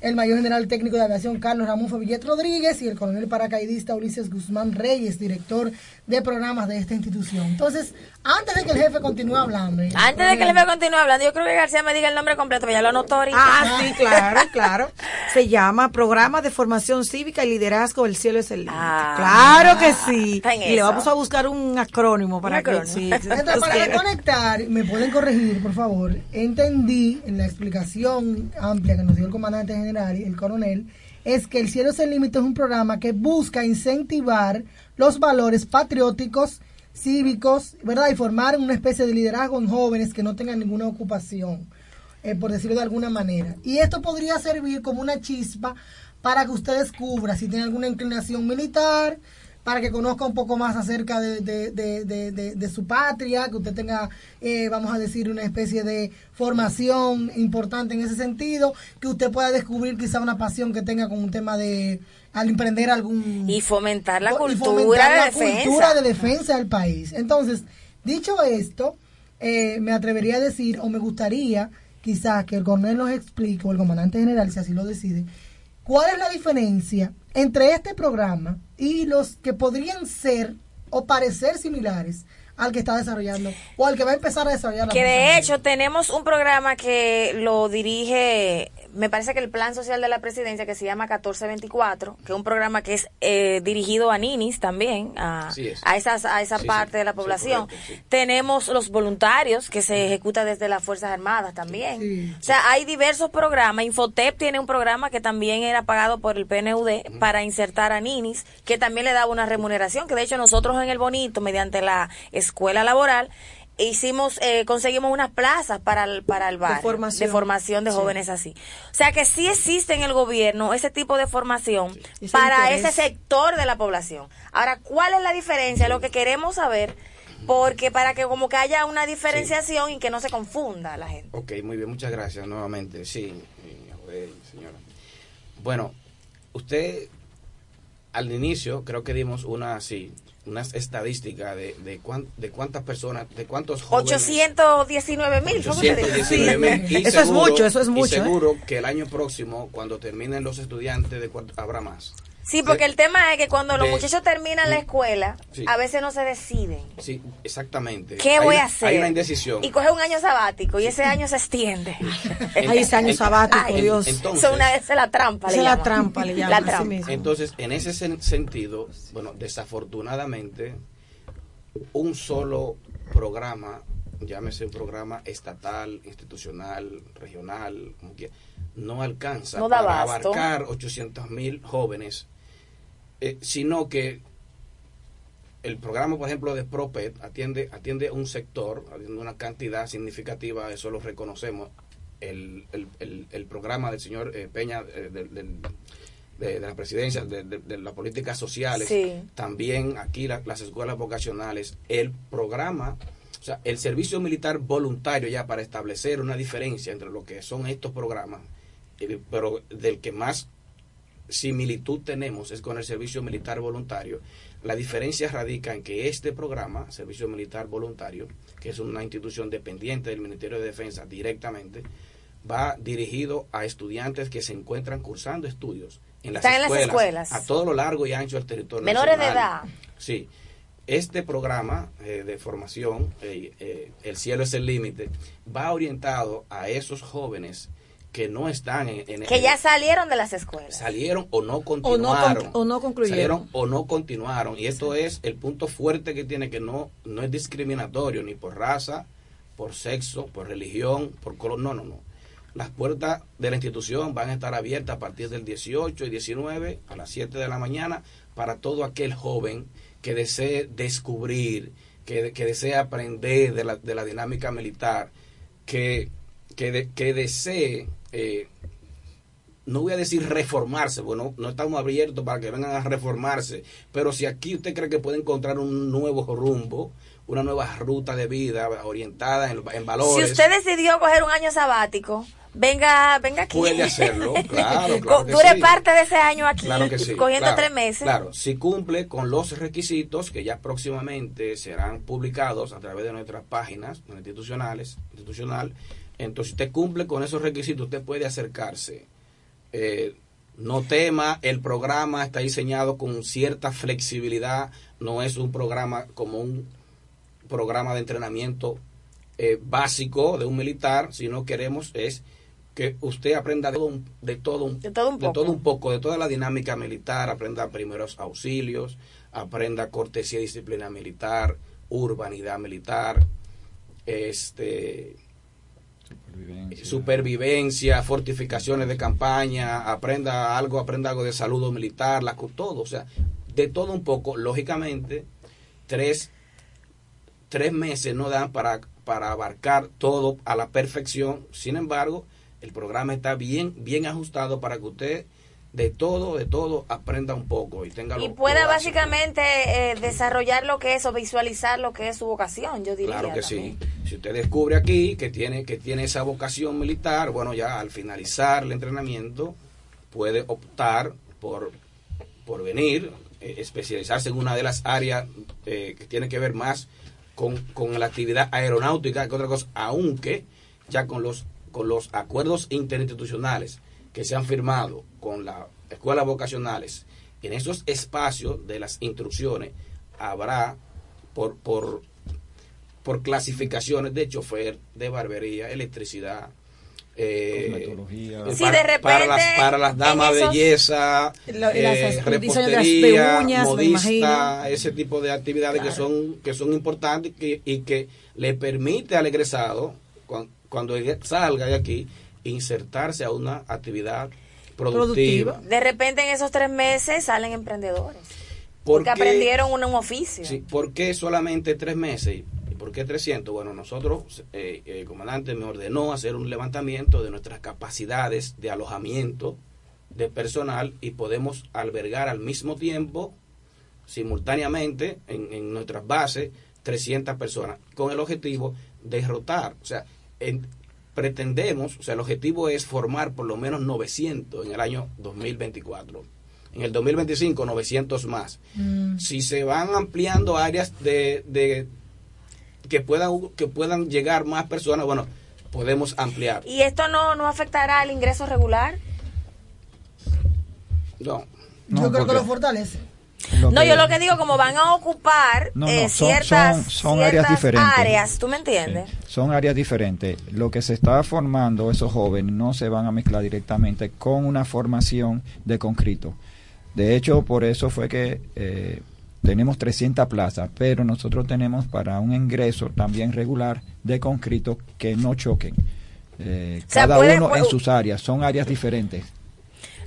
Speaker 3: el mayor general técnico de aviación Carlos Ramón Favillet Rodríguez y el coronel paracaidista Ulises Guzmán Reyes, director de programas de esta institución. Entonces, antes de que el jefe continúe hablando. ¿eh?
Speaker 4: Antes de que el jefe continúe hablando, yo creo que García me diga el nombre completo, ya lo anotó ahorita.
Speaker 7: Ah, sí, claro, claro. Se llama Programa de Formación Cívica y Liderazgo El Cielo es el Límite.
Speaker 4: Ah,
Speaker 7: claro que sí. Y le vamos a buscar un acrónimo para que
Speaker 4: acrónimo.
Speaker 7: sí. [laughs]
Speaker 3: Entonces, para reconectar, me pueden corregir, por favor. Entendí en la explicación amplia que nos dio el comandante general el coronel, es que El Cielo es el Límite es un programa que busca incentivar los valores patrióticos, cívicos, ¿verdad? Y formar una especie de liderazgo en jóvenes que no tengan ninguna ocupación, eh, por decirlo de alguna manera. Y esto podría servir como una chispa para que usted descubra si tiene alguna inclinación militar, para que conozca un poco más acerca de, de- de- de- su patria, que usted tenga, eh, vamos a decir, una especie de formación importante en ese sentido, que usted pueda descubrir quizá una pasión que tenga con un tema de, al emprender algún...
Speaker 4: Y fomentar la cultura
Speaker 3: fomentar la
Speaker 4: defensa.
Speaker 3: cultura de defensa del país. Entonces, dicho esto, eh, me atrevería a decir, o me gustaría quizás que el coronel nos explique, o el comandante general, si así lo decide, cuál es la diferencia entre este programa y los que podrían ser o parecer similares al que está desarrollando o al que va a empezar a desarrollar la
Speaker 4: Que de hecho tenemos un programa que lo dirige, me parece que el Plan Social de la Presidencia, que se llama 1424, que es un programa que es eh, dirigido a ninis también, a,
Speaker 6: es.
Speaker 4: a, esas, a esa
Speaker 6: Sí,
Speaker 4: parte
Speaker 6: sí,
Speaker 4: de la
Speaker 6: sí,
Speaker 4: población.
Speaker 6: correcto, sí.
Speaker 4: Tenemos los voluntarios, que se ejecuta desde las Fuerzas Armadas también. O sea, hay diversos programas. Infotep tiene un programa que también era pagado por el PNUD para insertar a ninis, que también le daba una remuneración, que de hecho nosotros en el Bonito, mediante la escuela laboral, hicimos eh, conseguimos unas plazas para el, para el bar
Speaker 7: formación.
Speaker 4: de formación de
Speaker 7: Sí.
Speaker 4: jóvenes así o sea que sí existe en el gobierno ese tipo de formación
Speaker 7: Ese
Speaker 4: para
Speaker 7: interés.
Speaker 4: ese sector de la población ahora cuál es la diferencia lo que queremos saber porque para que como que haya una diferenciación y que no se confunda la gente
Speaker 6: Ok, muy bien, muchas gracias nuevamente. Sí, eh, señora. Bueno, usted al inicio creo que dimos una sí, unas estadísticas de, de, cuán- de cuántas personas, de cuántos jóvenes.
Speaker 4: 819 mil
Speaker 6: 819,000. Y
Speaker 7: Eso es
Speaker 6: seguro-
Speaker 7: mucho, eso es mucho,
Speaker 6: Y
Speaker 7: ¿eh?
Speaker 6: seguro que el año próximo, cuando terminen los estudiantes, de habrá más.
Speaker 4: Sí porque el tema es que cuando los
Speaker 6: de-
Speaker 4: muchachos terminan la escuela
Speaker 6: Sí.
Speaker 4: a veces no se deciden
Speaker 6: Sí, exactamente.
Speaker 4: ¿Qué
Speaker 6: Hay
Speaker 4: voy
Speaker 6: una-
Speaker 4: a hacer?
Speaker 6: Hay una indecisión.
Speaker 4: Y coge un año sabático y ese año se extiende. [laughs]
Speaker 7: Ay, ese año sabático,
Speaker 4: Ay,
Speaker 7: Dios.
Speaker 6: entonces-
Speaker 4: una vez es la trampa.
Speaker 7: Esa
Speaker 4: le
Speaker 7: es la
Speaker 4: llaman.
Speaker 7: trampa, le [laughs] llaman,
Speaker 4: La
Speaker 7: así
Speaker 4: trampa.
Speaker 7: mismo.
Speaker 6: Entonces, en ese sen- sentido, bueno, desafortunadamente, un solo programa, llámese un programa estatal, institucional, regional, como quiera, no alcanza
Speaker 4: No
Speaker 6: para
Speaker 4: abasto.
Speaker 6: abarcar 800 mil jóvenes, eh, sino que el programa, por ejemplo, de PROPET atiende, atiende un sector, atiende una cantidad significativa, eso lo reconocemos. El, el, el, el programa del señor eh, Peña, eh, del- del- de, de la presidencia, de, de- de las políticas sociales,
Speaker 4: Sí.
Speaker 6: también aquí la- las escuelas vocacionales, el programa, o sea, el servicio militar voluntario ya para establecer una diferencia entre lo que son estos programas, pero del que más similitud tenemos es con el servicio militar voluntario. La diferencia radica en que este programa, Servicio Militar Voluntario, que es una institución dependiente del Ministerio de Defensa directamente, va dirigido a estudiantes que se encuentran cursando estudios en las,
Speaker 4: Están en las
Speaker 6: escuelas, a todo lo largo y ancho del territorio
Speaker 4: Menores de edad.
Speaker 6: Sí. Este programa eh, de formación, eh, eh, El cielo es el límite, va orientado a esos jóvenes que no están en, en-
Speaker 4: Que ya salieron de las escuelas.
Speaker 6: salieron o no
Speaker 7: O no,
Speaker 6: continuaron.
Speaker 7: con- o no concluyeron.
Speaker 6: Salieron o no continuaron. Y esto es el punto fuerte que tiene que no, no es discriminatorio ni por raza, por sexo, por religión, por color. No, no, no. Las puertas de la institución van a estar abiertas a partir del 18 y 19 a las 7 de la mañana para todo aquel joven que desee descubrir, que, que desee aprender de la, de la dinámica militar. que, que, de- que desee, eh, no voy a decir reformarse, bueno, no estamos abiertos para que vengan a reformarse, pero si aquí usted cree que puede encontrar un nuevo rumbo, una nueva ruta de vida orientada en, en valores,
Speaker 4: Si usted decidió coger un año sabático, venga, venga aquí.
Speaker 6: puede hacerlo, [laughs] claro, claro que
Speaker 4: Dure
Speaker 6: sí.
Speaker 4: parte de ese año aquí,
Speaker 6: Claro que sí,
Speaker 4: cogiendo
Speaker 6: claro,
Speaker 4: tres meses.
Speaker 6: Claro, si cumple con los requisitos que ya próximamente serán publicados a través de nuestras páginas institucionales, institucional, entonces si usted cumple con esos requisitos, usted puede acercarse. Eh, no tema, el programa está diseñado con cierta flexibilidad, no es un programa como un programa de entrenamiento eh, básico de un militar, sino queremos es que usted aprenda de todo un, de todo un,
Speaker 4: De todo un
Speaker 6: de
Speaker 4: poco.
Speaker 6: todo un poco, de toda la dinámica militar, aprenda primeros auxilios, aprenda cortesía y disciplina militar, urbanidad militar, este supervivencia, fortificaciones de campaña, aprenda algo, aprenda algo de salud militar, todo, o sea, de todo un poco, lógicamente, tres, tres meses no dan para, para abarcar todo a la perfección, sin embargo, el programa está bien, bien ajustado para que usted de todo, de todo aprenda un poco y tenga lo-
Speaker 4: Y pueda básicamente eh, desarrollar lo que es o visualizar lo que es su vocación, yo diría.
Speaker 6: Claro que
Speaker 4: también.
Speaker 6: sí. Si usted descubre aquí que tiene, que tiene esa vocación militar, bueno, ya al finalizar el entrenamiento puede optar por, por venir, eh, especializarse en una de las áreas eh, que tiene que ver más con, con la actividad aeronáutica que otra cosa, aunque ya con los, con los acuerdos interinstitucionales que se han firmado con las escuelas vocacionales, en esos espacios de las instrucciones habrá por, por, por clasificaciones de chofer, de barbería, electricidad, eh,
Speaker 4: Sí,
Speaker 6: para,
Speaker 4: de repente,
Speaker 6: para las, para las damas
Speaker 4: esos-
Speaker 6: belleza,
Speaker 7: Lo- las-
Speaker 6: eh,
Speaker 7: de las
Speaker 6: repostería,
Speaker 7: uñas,
Speaker 6: modista, ese tipo de actividades que son que son importantes y que, y que le permite al egresado cuan- cuando, salga de aquí insertarse a una actividad productiva.
Speaker 4: De repente en esos tres meses salen emprendedores.
Speaker 6: ¿Por
Speaker 4: Porque
Speaker 6: qué?
Speaker 4: aprendieron un, un oficio.
Speaker 6: Sí, ¿Por qué solamente tres meses? ¿Y por qué 300? Bueno, nosotros, eh, el comandante me ordenó hacer un levantamiento de nuestras capacidades de alojamiento de personal y podemos albergar al mismo tiempo, simultáneamente, en, en nuestras bases, 300 personas, con el objetivo de rotar. O sea, en- pretendemos, o sea, el objetivo es formar por lo menos 900 en el año 2024. En el 2025, 900 más si se van ampliando áreas de, de que puedan que puedan llegar más personas bueno podemos ampliar
Speaker 4: ¿Y esto no, no afectará al ingreso regular?
Speaker 6: no
Speaker 3: Yo creo que lo fortalece.
Speaker 4: No, yo lo que digo, como van a ocupar
Speaker 5: No, no,
Speaker 4: eh, ciertas,
Speaker 5: son- son áreas
Speaker 4: ciertas
Speaker 5: diferentes.
Speaker 4: áreas, ¿tú me entiendes?
Speaker 5: son áreas diferentes. Lo que se está formando esos jóvenes no se van a mezclar directamente con una formación de concreto. De hecho, por eso fue que eh, tenemos 300 plazas, pero nosotros tenemos para un ingreso también regular de concreto que no choquen. Eh,
Speaker 4: sea,
Speaker 5: cada
Speaker 4: puede-
Speaker 5: uno en sus áreas, son áreas diferentes.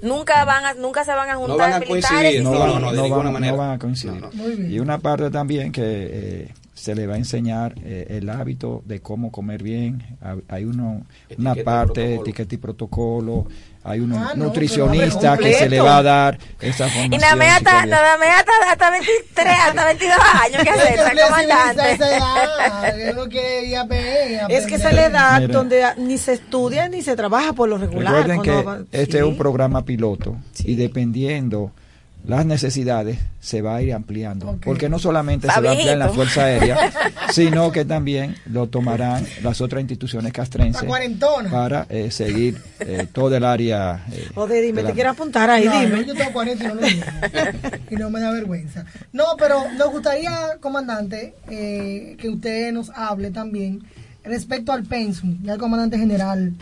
Speaker 4: Nunca van a, nunca se van a juntar
Speaker 6: van a
Speaker 4: militares
Speaker 6: coincidir,
Speaker 4: y
Speaker 6: no,
Speaker 4: civiles.
Speaker 6: no, no, de ninguna
Speaker 5: van,
Speaker 6: manera.
Speaker 5: no van a coincidir.
Speaker 6: No.
Speaker 5: Y una parte también que eh, se le va a enseñar eh, el hábito de cómo comer bien. Ha- Hay uno, una
Speaker 6: Etiqueta
Speaker 5: parte, etiqueta y protocolo. Hay un
Speaker 3: Ah,
Speaker 5: nutricionista que se le va a dar esa
Speaker 4: Y
Speaker 5: formación.
Speaker 4: nada más hasta, más hasta, hasta 23, hasta 22 años que [laughs]
Speaker 3: flexibilizar esa
Speaker 4: comandante.
Speaker 7: Es que esa es la edad
Speaker 5: Mira.
Speaker 7: donde ni se estudia ni se trabaja por lo regular.
Speaker 5: Recuerden que este es un programa piloto y dependiendo las necesidades se va a ir ampliando. Porque no solamente se va a ampliar en la. Fuerza Aérea, [laughs] sino que también lo tomarán las otras instituciones castrenses
Speaker 3: La cuarentona.
Speaker 5: para eh, seguir eh, todo el área. eh,
Speaker 7: Joder, dime,
Speaker 5: de la-
Speaker 7: te quiero apuntar ahí,
Speaker 3: No,
Speaker 7: dime.
Speaker 3: no, yo tengo 40 y no lo digo. y no me da vergüenza. No, pero nos gustaría, comandante, eh, que usted nos hable también respecto al pensum. Ya el comandante general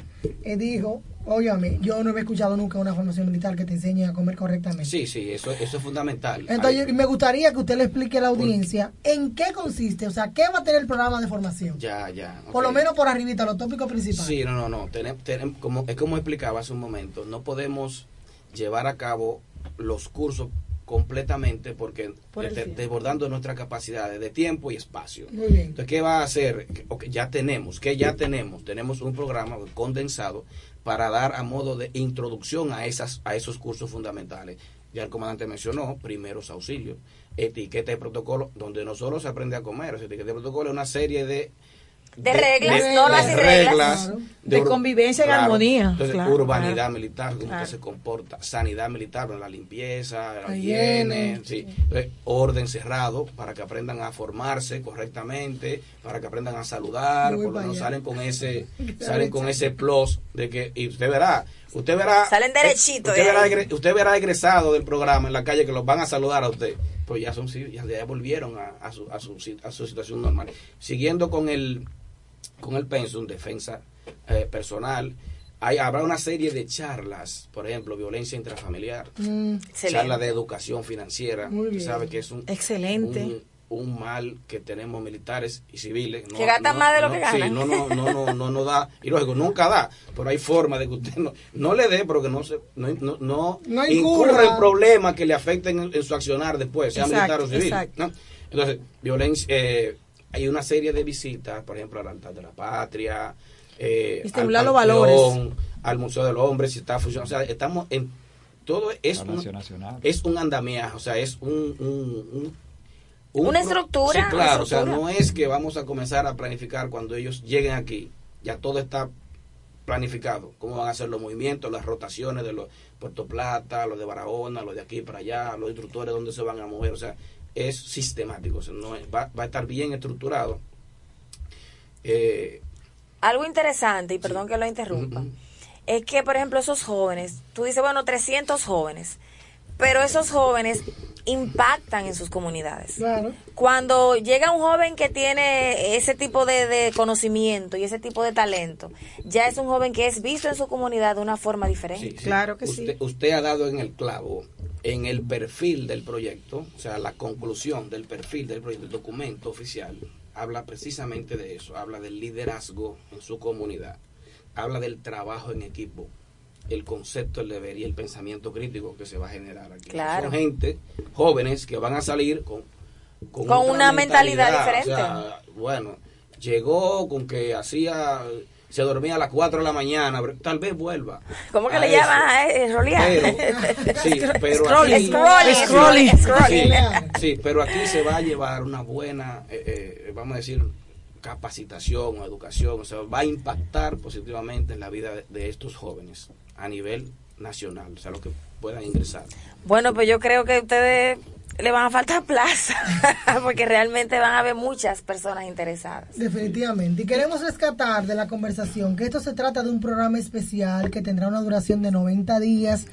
Speaker 3: eh, dijo, óyame, yo no había escuchado nunca una formación militar que te enseñe a comer correctamente.
Speaker 6: sí sí eso eso es fundamental
Speaker 3: Entonces,
Speaker 6: Hay-
Speaker 3: me gustaría que usted le explique a la audiencia en qué consiste, o sea, qué va a tener el programa de formación.
Speaker 6: ya ya
Speaker 3: Por lo menos por arribita, los tópicos principales.
Speaker 6: Sí, no, no, no. Tenem- tenem- como, es como explicaba hace un momento, no podemos llevar a cabo los cursos completamente porque
Speaker 7: Por
Speaker 6: de-
Speaker 7: tiempo.
Speaker 6: desbordando nuestras capacidades de tiempo y espacio.
Speaker 3: Muy bien.
Speaker 6: Entonces, ¿qué va a hacer? Que- ok, ya tenemos, que ya tenemos? Tenemos un programa condensado para dar a modo de introducción a, esas, a esos cursos fundamentales. Ya el comandante mencionó, primeros auxilios, etiqueta y protocolo, donde no solo se aprende a comer, etiqueta y protocolo es una serie de...
Speaker 4: De reglas, normas y reglas.
Speaker 3: Claro.
Speaker 7: De convivencia en armonía,
Speaker 6: Entonces,
Speaker 7: claro,
Speaker 6: urbanidad
Speaker 7: claro.
Speaker 6: militar, cómo
Speaker 7: Claro.
Speaker 6: usted se comporta, sanidad militar, la limpieza, la higiene, sí. Entonces, orden cerrado para que aprendan a formarse correctamente, para que aprendan a saludar,
Speaker 3: voy
Speaker 6: porque no salen con ese, [laughs] salen con ese plus de que, y usted verá, usted verá,
Speaker 4: Salen derechito
Speaker 6: usted
Speaker 4: de
Speaker 6: verá, egre- usted verá egresado del programa en la calle que los van a saludar a usted, pues ya son, sí, ya, ya volvieron a, a su, a su, si- a su situación normal. Siguiendo con el, con el pensum, defensa eh, personal, hay, habrá una serie de charlas, por ejemplo, violencia intrafamiliar,
Speaker 3: Mm,
Speaker 6: charla de educación financiera, que sabe que es un,
Speaker 7: Excelente.
Speaker 6: un, un mal que tenemos militares y civiles. No-
Speaker 4: Que gastan
Speaker 6: no-
Speaker 4: más de lo que ganan.
Speaker 6: Sí, no, no, no, no, no, no da, y lógico, nunca da, pero hay forma de que usted no, no le dé, pero que no se, no, no, no, incurra en problemas que le afecten en, en su accionar después, sea
Speaker 7: Exacto,
Speaker 6: militar o civil. Entonces, violencia, eh, hay una serie de visitas, por ejemplo, al altar de la patria, eh,
Speaker 7: Estimular
Speaker 6: al
Speaker 7: los valores.
Speaker 6: al Museo del Hombre, si está funcionando, o sea, estamos en todo es un,
Speaker 5: Nacional.
Speaker 6: es un andamiaje, o sea, es un, un- un-
Speaker 4: Una estructura,
Speaker 6: Sí, claro, o sea, no es que vamos a comenzar a planificar cuando ellos lleguen aquí, ya todo está planificado, cómo van a ser los movimientos, las rotaciones de los Puerto Plata, los de Barahona, los de aquí para allá, los instructores dónde se van a mover, o sea, es sistemático, o sea, no es- va, va a estar bien estructurado. Eh,
Speaker 4: Algo interesante, y perdón que lo interrumpa, es que, por ejemplo, esos jóvenes, tú dices, bueno, 300 jóvenes, pero esos jóvenes impactan en sus comunidades.
Speaker 3: Claro.
Speaker 4: Cuando llega un joven que tiene ese tipo de, de conocimiento y ese tipo de talento, ya es un joven que es visto en su comunidad de una forma diferente.
Speaker 6: Sí, sí.
Speaker 7: Claro que
Speaker 6: usted,
Speaker 7: sí.
Speaker 6: Usted ha dado en el clavo en el perfil del proyecto, o sea, la conclusión del perfil del proyecto, el documento oficial, habla precisamente de eso, habla del liderazgo en su comunidad, habla del trabajo en equipo, el concepto, el deber y el pensamiento crítico que se va a generar aquí.
Speaker 4: Claro.
Speaker 6: Son gente, jóvenes, que van a salir con,
Speaker 4: Con una mentalidad
Speaker 6: o
Speaker 4: diferente.
Speaker 6: sea, bueno, llegó con que hacía, se dormía a las 4 de la mañana, tal vez vuelva.
Speaker 4: ¿Cómo que le
Speaker 6: eso.
Speaker 4: llaman? Eh, rolear.
Speaker 6: Pero, [laughs] sí, pero
Speaker 7: Scrolling.
Speaker 6: aquí,
Speaker 4: Scrolling.
Speaker 6: Sí,
Speaker 7: Scrolling.
Speaker 4: Scrolling.
Speaker 6: Sí, pero aquí se va a llevar una buena, eh, eh, vamos a decir, capacitación o educación, o sea, va a impactar positivamente en la vida de, de estos jóvenes a nivel nacional, o sea, los que puedan ingresar.
Speaker 4: Bueno, pues yo creo que ustedes le van a faltar plaza, [laughs] porque realmente van a haber muchas personas interesadas.
Speaker 3: Definitivamente. Y queremos rescatar de la conversación que esto se trata de un programa especial que tendrá una duración de 90 días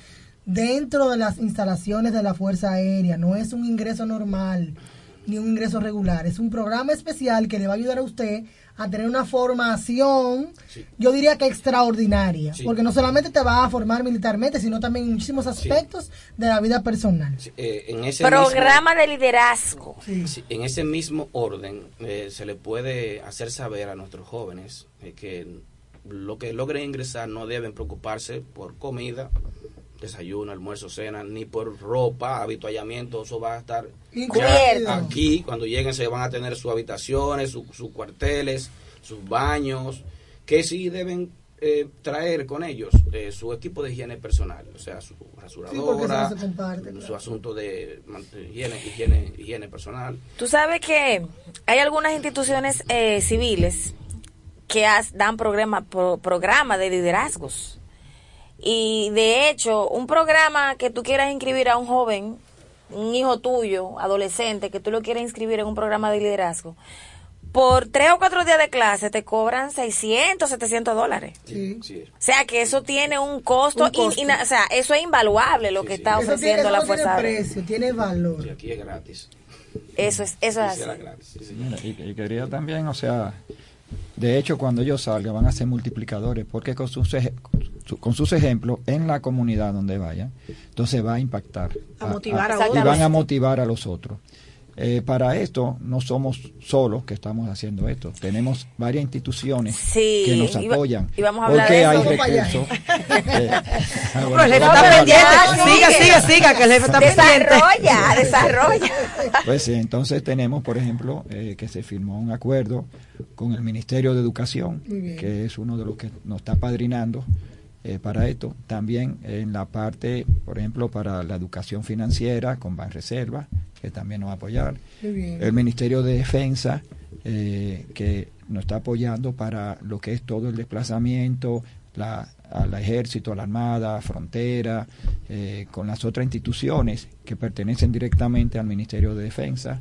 Speaker 3: dentro de las instalaciones de la Fuerza Aérea. No es un ingreso normal ni un ingreso regular. Es un programa especial que le va a ayudar a usted a tener una formación,
Speaker 6: Sí.
Speaker 3: yo diría que extraordinaria,
Speaker 6: Sí.
Speaker 3: porque no solamente te va a formar militarmente, sino también en muchísimos aspectos de la vida personal.
Speaker 6: Sí, eh, en ese
Speaker 4: Programa de liderazgo.
Speaker 3: Sí.
Speaker 6: Sí, en ese mismo orden eh, se le puede hacer saber a nuestros jóvenes eh, que lo que logren ingresar no deben preocuparse por comida, desayuno, almuerzo, cena, ni por ropa, habituallamiento, eso va a estar ya aquí, cuando lleguen se van a tener sus habitaciones, su- sus cuarteles, sus baños, que sí deben eh, traer con ellos eh, su equipo de higiene personal, o sea, su rasuradora,
Speaker 3: se comparte,
Speaker 6: su
Speaker 3: claro.
Speaker 6: asunto de higiene, higiene, higiene personal.
Speaker 4: Tú sabes que hay algunas instituciones eh, civiles que has- dan programa, pro- programa de liderazgos. Y de hecho, un programa que tú quieras inscribir a un joven, un hijo tuyo, adolescente, que tú lo quieras inscribir en un programa de liderazgo, por tres o cuatro días de clase te cobran 600, 700 dólares.
Speaker 3: Sí.
Speaker 6: Sí.
Speaker 4: O sea que eso tiene un costo,
Speaker 3: Un costo.
Speaker 4: in- ina- o sea, eso es invaluable lo
Speaker 6: Sí,
Speaker 4: que
Speaker 6: sí.
Speaker 4: está
Speaker 3: Eso tiene,
Speaker 4: ofreciendo
Speaker 3: eso
Speaker 4: la Fuerza
Speaker 3: tiene precio, tiene valor.
Speaker 6: Sí, aquí es gratis.
Speaker 4: Eso es, eso es
Speaker 6: Sí,
Speaker 4: así.
Speaker 6: era gratis. sí, sí.
Speaker 5: Mira, y, y quería también, o sea, de hecho, cuando ellos salgan van a ser multiplicadores, porque con sus, con sus ejemplos en la comunidad donde vayan, entonces va a impactar.
Speaker 7: A motivar a
Speaker 5: Y
Speaker 7: otros.
Speaker 5: van a motivar a los otros. Eh, para esto no somos solos que estamos haciendo esto. Tenemos varias instituciones
Speaker 4: Sí,
Speaker 5: que nos apoyan.
Speaker 4: íbamos a hablar
Speaker 5: porque
Speaker 4: de
Speaker 5: hay
Speaker 4: eso. Vamos allá.
Speaker 5: recursos. [laughs] Eh, ah, bueno,
Speaker 7: el jefe
Speaker 5: vamos
Speaker 7: está pendiente.
Speaker 5: hablar.
Speaker 7: Siga, siga, siga, que el jefe está pendiente.
Speaker 4: Desarrolla, desarrolla.
Speaker 5: Pues sí, entonces tenemos, por ejemplo, eh, que se firmó un acuerdo con el Ministerio de Educación, que es uno de los que nos está padrinando eh, para esto. También en la parte, por ejemplo, para la educación financiera con Banreserva, que también nos va a apoyar. El Ministerio de Defensa, eh, que nos está apoyando para lo que es todo el desplazamiento, la, al ejército, a la armada, frontera, eh, con las otras instituciones que pertenecen directamente al Ministerio de Defensa.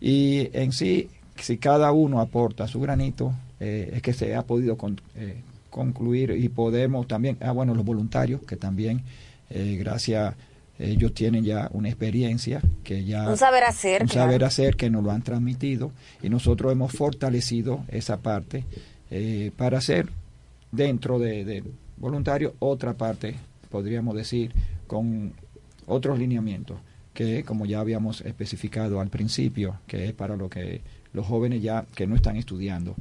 Speaker 5: Y en sí, si cada uno aporta su granito, eh, es que se ha podido con- eh, concluir y podemos también, ah bueno, los voluntarios, que también, eh, gracias, ellos tienen ya una experiencia que ya...
Speaker 4: Un saber hacer,
Speaker 5: Un
Speaker 4: claro.
Speaker 5: saber hacer que nos lo han transmitido y nosotros hemos fortalecido esa parte eh, para hacer dentro de, de voluntario otra parte, podríamos decir, con otros lineamientos que como ya habíamos especificado al principio, que es para lo que los jóvenes ya que no están estudiando.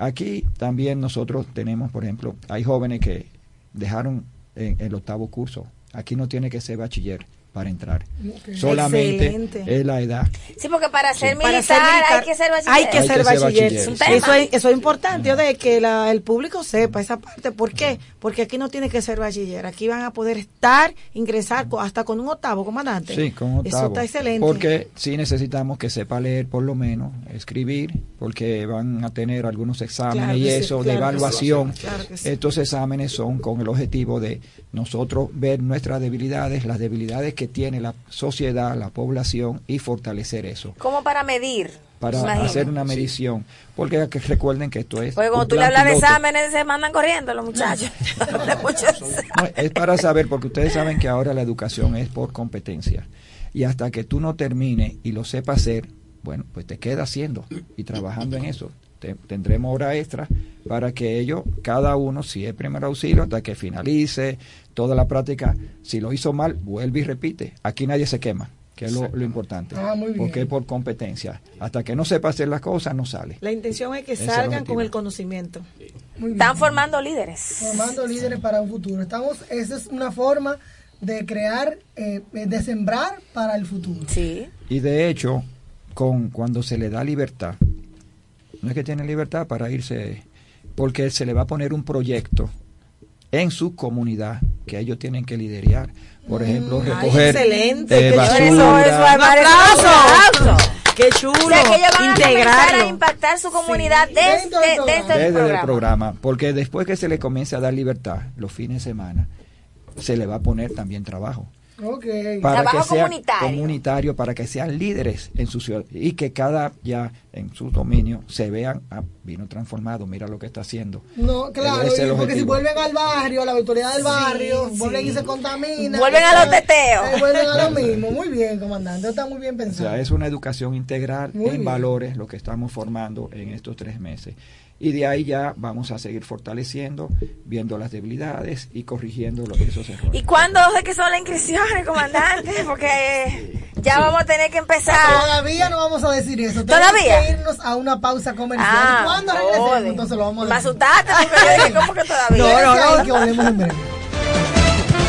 Speaker 5: Aquí también nosotros tenemos, por ejemplo, hay jóvenes que dejaron en el octavo curso. Aquí no tiene que ser bachiller para entrar. Solamente
Speaker 7: Excelente.
Speaker 5: es la edad.
Speaker 4: Sí, porque para ser, militar,
Speaker 7: ser militar
Speaker 4: hay que ser bachiller.
Speaker 7: Hay que
Speaker 5: Hay
Speaker 7: ser
Speaker 5: que ser
Speaker 7: bachiller.
Speaker 5: bachiller,
Speaker 4: sí.
Speaker 7: Eso, es, eso es importante, de que la- el público sepa esa parte. ¿Por qué? Porque aquí no tiene que ser bachiller. Aquí van a poder estar, ingresar hasta con un octavo, comandante.
Speaker 5: Sí, con octavo.
Speaker 7: Eso está excelente.
Speaker 5: Porque sí necesitamos que sepa leer por lo menos, escribir, porque van a tener algunos exámenes
Speaker 7: Claro
Speaker 5: y
Speaker 7: sí,
Speaker 5: eso
Speaker 7: claro
Speaker 5: de evaluación.
Speaker 7: Claro que sí.
Speaker 5: Estos exámenes son con el objetivo de nosotros ver nuestras debilidades, las debilidades que tiene la sociedad, la población y fortalecer eso
Speaker 4: Como para medir.
Speaker 5: para hacer una medición. Porque que recuerden que esto es
Speaker 4: Porque cuando tú le hablas de exámenes, se mandan corriendo los muchachos. [laughs] [laughs]
Speaker 5: No, es para saber, porque ustedes saben que ahora la educación es por competencia. Y hasta que tú no termines y lo sepas hacer, bueno, pues te queda haciendo y trabajando en eso. Te- tendremos hora extra para que ellos, cada uno, si es primer auxilio, hasta que finalice toda la práctica. Si lo hizo mal, vuelve y repite. Aquí nadie se quema, que es lo, lo importante.
Speaker 3: Ah, muy bien.
Speaker 5: Porque es por competencia. Hasta que no sepa hacer las cosas, no sale.
Speaker 7: La intención es que
Speaker 5: Ese es el
Speaker 7: salgan con el conocimiento.
Speaker 3: Muy bien.
Speaker 4: Están formando líderes.
Speaker 3: formando líderes para un futuro. Estamos, esa es una forma de crear, eh, de sembrar para el futuro.
Speaker 4: Sí.
Speaker 5: Y de hecho, con cuando se le da libertad, no es que tiene libertad para irse, porque se le va a poner un proyecto en su comunidad que ellos tienen que liderar. Por ejemplo,
Speaker 7: Ay,
Speaker 5: recoger
Speaker 7: excelente,
Speaker 5: eh, basura.
Speaker 4: Eso, eso.
Speaker 7: ¡Qué chulo!
Speaker 4: O sea, que ellos van a comenzar a
Speaker 7: Integrarlo.
Speaker 4: impactar su comunidad
Speaker 3: Sí,
Speaker 4: desde, desde el
Speaker 5: desde el
Speaker 4: programa.
Speaker 5: porque después que se le comience a dar libertad los fines de semana, se le va a poner también trabajo. Para
Speaker 4: Trabajo
Speaker 5: que sean
Speaker 4: comunitario.
Speaker 5: comunitario, para que sean líderes en su ciudad y que cada ya en su dominio se vean, ah, vino transformado, mira lo que está haciendo.
Speaker 3: No, claro,
Speaker 5: es
Speaker 3: porque si vuelven al barrio, a la autoridad del barrio,
Speaker 7: sí.
Speaker 3: vuelven y se contaminan.
Speaker 4: Vuelven a los teteos.
Speaker 3: Eh, vuelven a lo mismo. Muy bien, comandante. Está muy bien
Speaker 5: O
Speaker 3: pensado.
Speaker 5: sea, es una educación integral
Speaker 3: Muy
Speaker 5: en
Speaker 3: bien.
Speaker 5: valores lo que estamos formando en estos tres meses. Y de ahí ya vamos a seguir fortaleciendo, viendo las debilidades y corrigiendo los, esos errores.
Speaker 4: ¿Y cuándo es que son las inscripciones, comandante? Porque ya vamos a tener que empezar.
Speaker 3: Todavía no vamos a decir eso. Tenemos
Speaker 4: ¿Todavía?
Speaker 3: que irnos a una pausa comercial.
Speaker 4: Ah,
Speaker 3: Cuando regresemos, entonces lo vamos a
Speaker 4: Me
Speaker 3: decir.
Speaker 4: asustaste porque yo dije, ¿cómo que todavía? [laughs]
Speaker 3: No, no, no. [laughs] que volvemos en breve.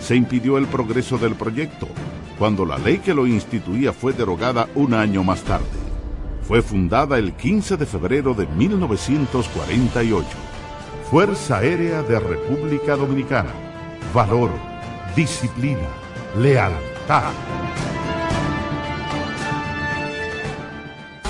Speaker 8: se impidió el progreso del proyecto, cuando la ley que lo instituía fue derogada un año más tarde. Fue fundada el 15 de febrero de 1948. Fuerza Aérea de República Dominicana. Valor, disciplina, lealtad.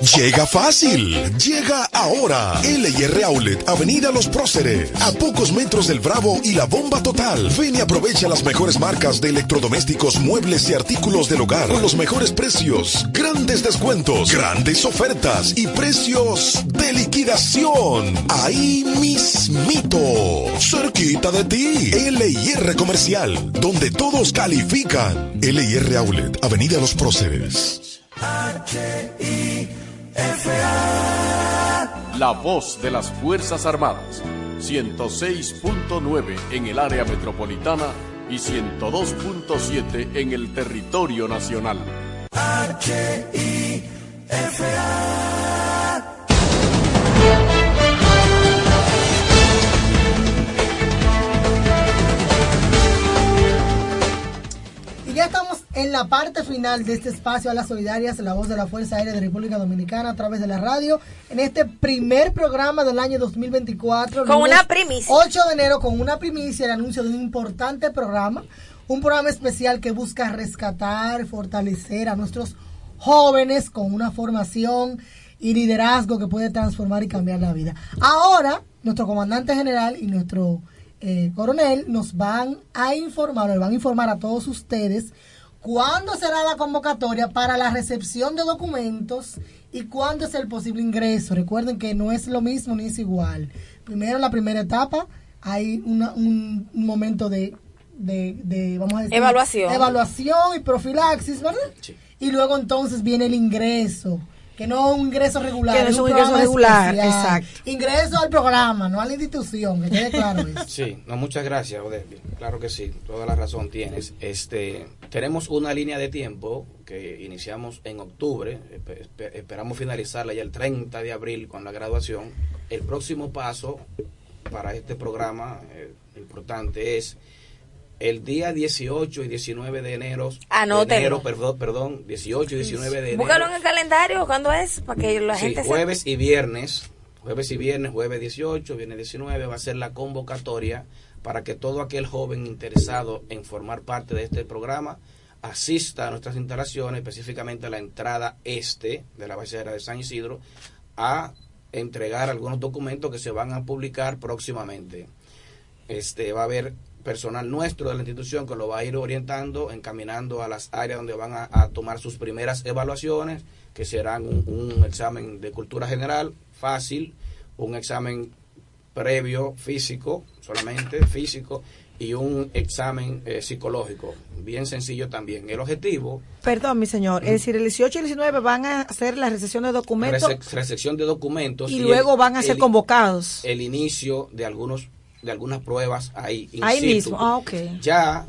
Speaker 9: Llega fácil, llega ahora. LIR Outlet, Avenida Los Próceres, a pocos metros del Bravo y la bomba total. Ven y aprovecha las mejores marcas de electrodomésticos, muebles y artículos del hogar con los mejores precios, grandes descuentos, grandes ofertas y precios de liquidación. Ahí mismito, cerquita de ti. LIR Comercial, donde todos califican. LIR Outlet, Avenida Los Próceres.
Speaker 1: La voz de las Fuerzas Armadas. 106.9 en el área metropolitana y 102.7 en el territorio nacional.
Speaker 3: En la parte final de este espacio a las solidarias, la voz de la Fuerza Aérea de República Dominicana a través de la radio, en este primer programa del año 2024.
Speaker 4: Con una primicia.
Speaker 3: 8 de enero con una primicia, el anuncio de un importante programa, un programa especial que busca rescatar, fortalecer a nuestros jóvenes con una formación y liderazgo que puede transformar y cambiar la vida. Ahora, nuestro comandante general y nuestro eh, coronel nos van a informar, nos van a informar a todos ustedes cuándo será la convocatoria para la recepción de documentos y cuándo es el posible ingreso. Recuerden que no es lo mismo ni es igual. Primero, en la primera etapa, hay una- un, un momento de, de, de, vamos a decir,
Speaker 4: Evaluación.
Speaker 3: evaluación y profilaxis, ¿verdad? Y luego entonces viene el ingreso. Que no un ingreso regular.
Speaker 7: Que no es un ingreso regular,
Speaker 3: especial.
Speaker 7: exacto.
Speaker 3: Ingreso al programa, no a la institución, que quede claro eso.
Speaker 6: Sí, no, muchas gracias. Claro que sí, toda la razón tienes. Este, tenemos una línea de tiempo que iniciamos en octubre, espe- espe- esperamos finalizarla ya el 30 de abril con la graduación. El próximo paso para este programa eh, importante es el día 18 y 19 de enero. de
Speaker 4: Anótenlo.
Speaker 6: enero, perdón, perdón, 18 y 19 de enero.
Speaker 4: Búscalo en el calendario cuando es, para que la
Speaker 6: Sí,
Speaker 4: gente
Speaker 6: jueves y viernes, jueves y viernes, jueves 18, viernes 19, va a ser la convocatoria para que todo aquel joven interesado en formar parte de este programa asista a nuestras instalaciones, específicamente a la entrada este de la base aérea de San Isidro, a entregar algunos documentos que se van a publicar próximamente. Este va a haber personal nuestro de la institución que lo va a ir orientando, encaminando a las áreas donde van a, a tomar sus primeras evaluaciones, que serán un, un examen de cultura general fácil, un examen previo físico, solamente físico, y un examen eh, psicológico, bien sencillo también. El objetivo,
Speaker 7: Perdón, mi señor. Es decir, el 18 y el 19 van a hacer la recepción de documentos
Speaker 6: rece- recepción de documentos.
Speaker 7: y luego van a ser
Speaker 6: el-
Speaker 7: convocados.
Speaker 6: El inicio de algunos de algunas pruebas ahí. in
Speaker 7: Ahí
Speaker 6: situ.
Speaker 7: mismo. Ah, ok.
Speaker 6: ya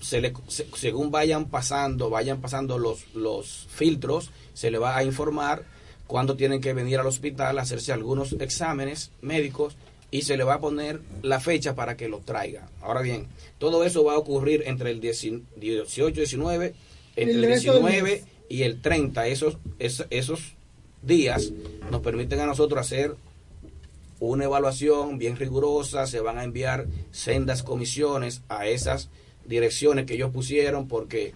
Speaker 6: se le, se- según vayan pasando, vayan pasando los, los filtros, se le va a informar cuándo tienen que venir al hospital a hacerse algunos exámenes médicos y se le va a poner la fecha para que los traiga. Ahora bien, todo eso va a ocurrir entre el 10 18 y 19, entre
Speaker 3: El
Speaker 6: el
Speaker 3: resto del
Speaker 6: 19 y el 30. Esos, es- esos días nos permiten a nosotros hacer una evaluación bien rigurosa, se van a enviar sendas comisiones a esas direcciones que ellos pusieron porque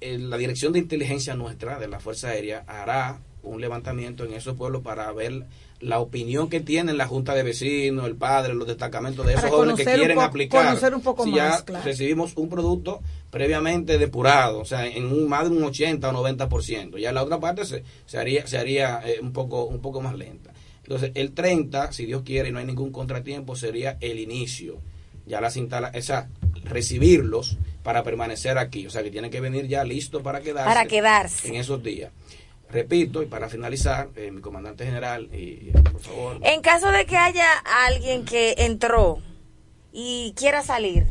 Speaker 6: eh, la dirección de inteligencia nuestra de la Fuerza Aérea hará un levantamiento en esos pueblos para ver la opinión que tienen la junta de vecinos, el padre, los destacamentos de esos jóvenes que quieren aplicar.
Speaker 7: conocer un poco
Speaker 6: si
Speaker 7: más,
Speaker 6: ya
Speaker 7: claro.
Speaker 6: recibimos un producto previamente depurado, o sea, en un, más de un 80 o 90%. Ya la otra parte se, se haría, se haría eh, un, poco, un poco más lenta. Entonces, el 30, si Dios quiere y no hay ningún contratiempo, sería el inicio. Ya las instala, esa, recibirlos para permanecer aquí. O sea, que tienen que venir ya listos para quedarse.
Speaker 4: Para quedarse.
Speaker 6: En esos días. Repito, y para finalizar, eh, mi comandante general, y, y, por favor.
Speaker 4: En caso de que haya alguien que entró y quiera salir,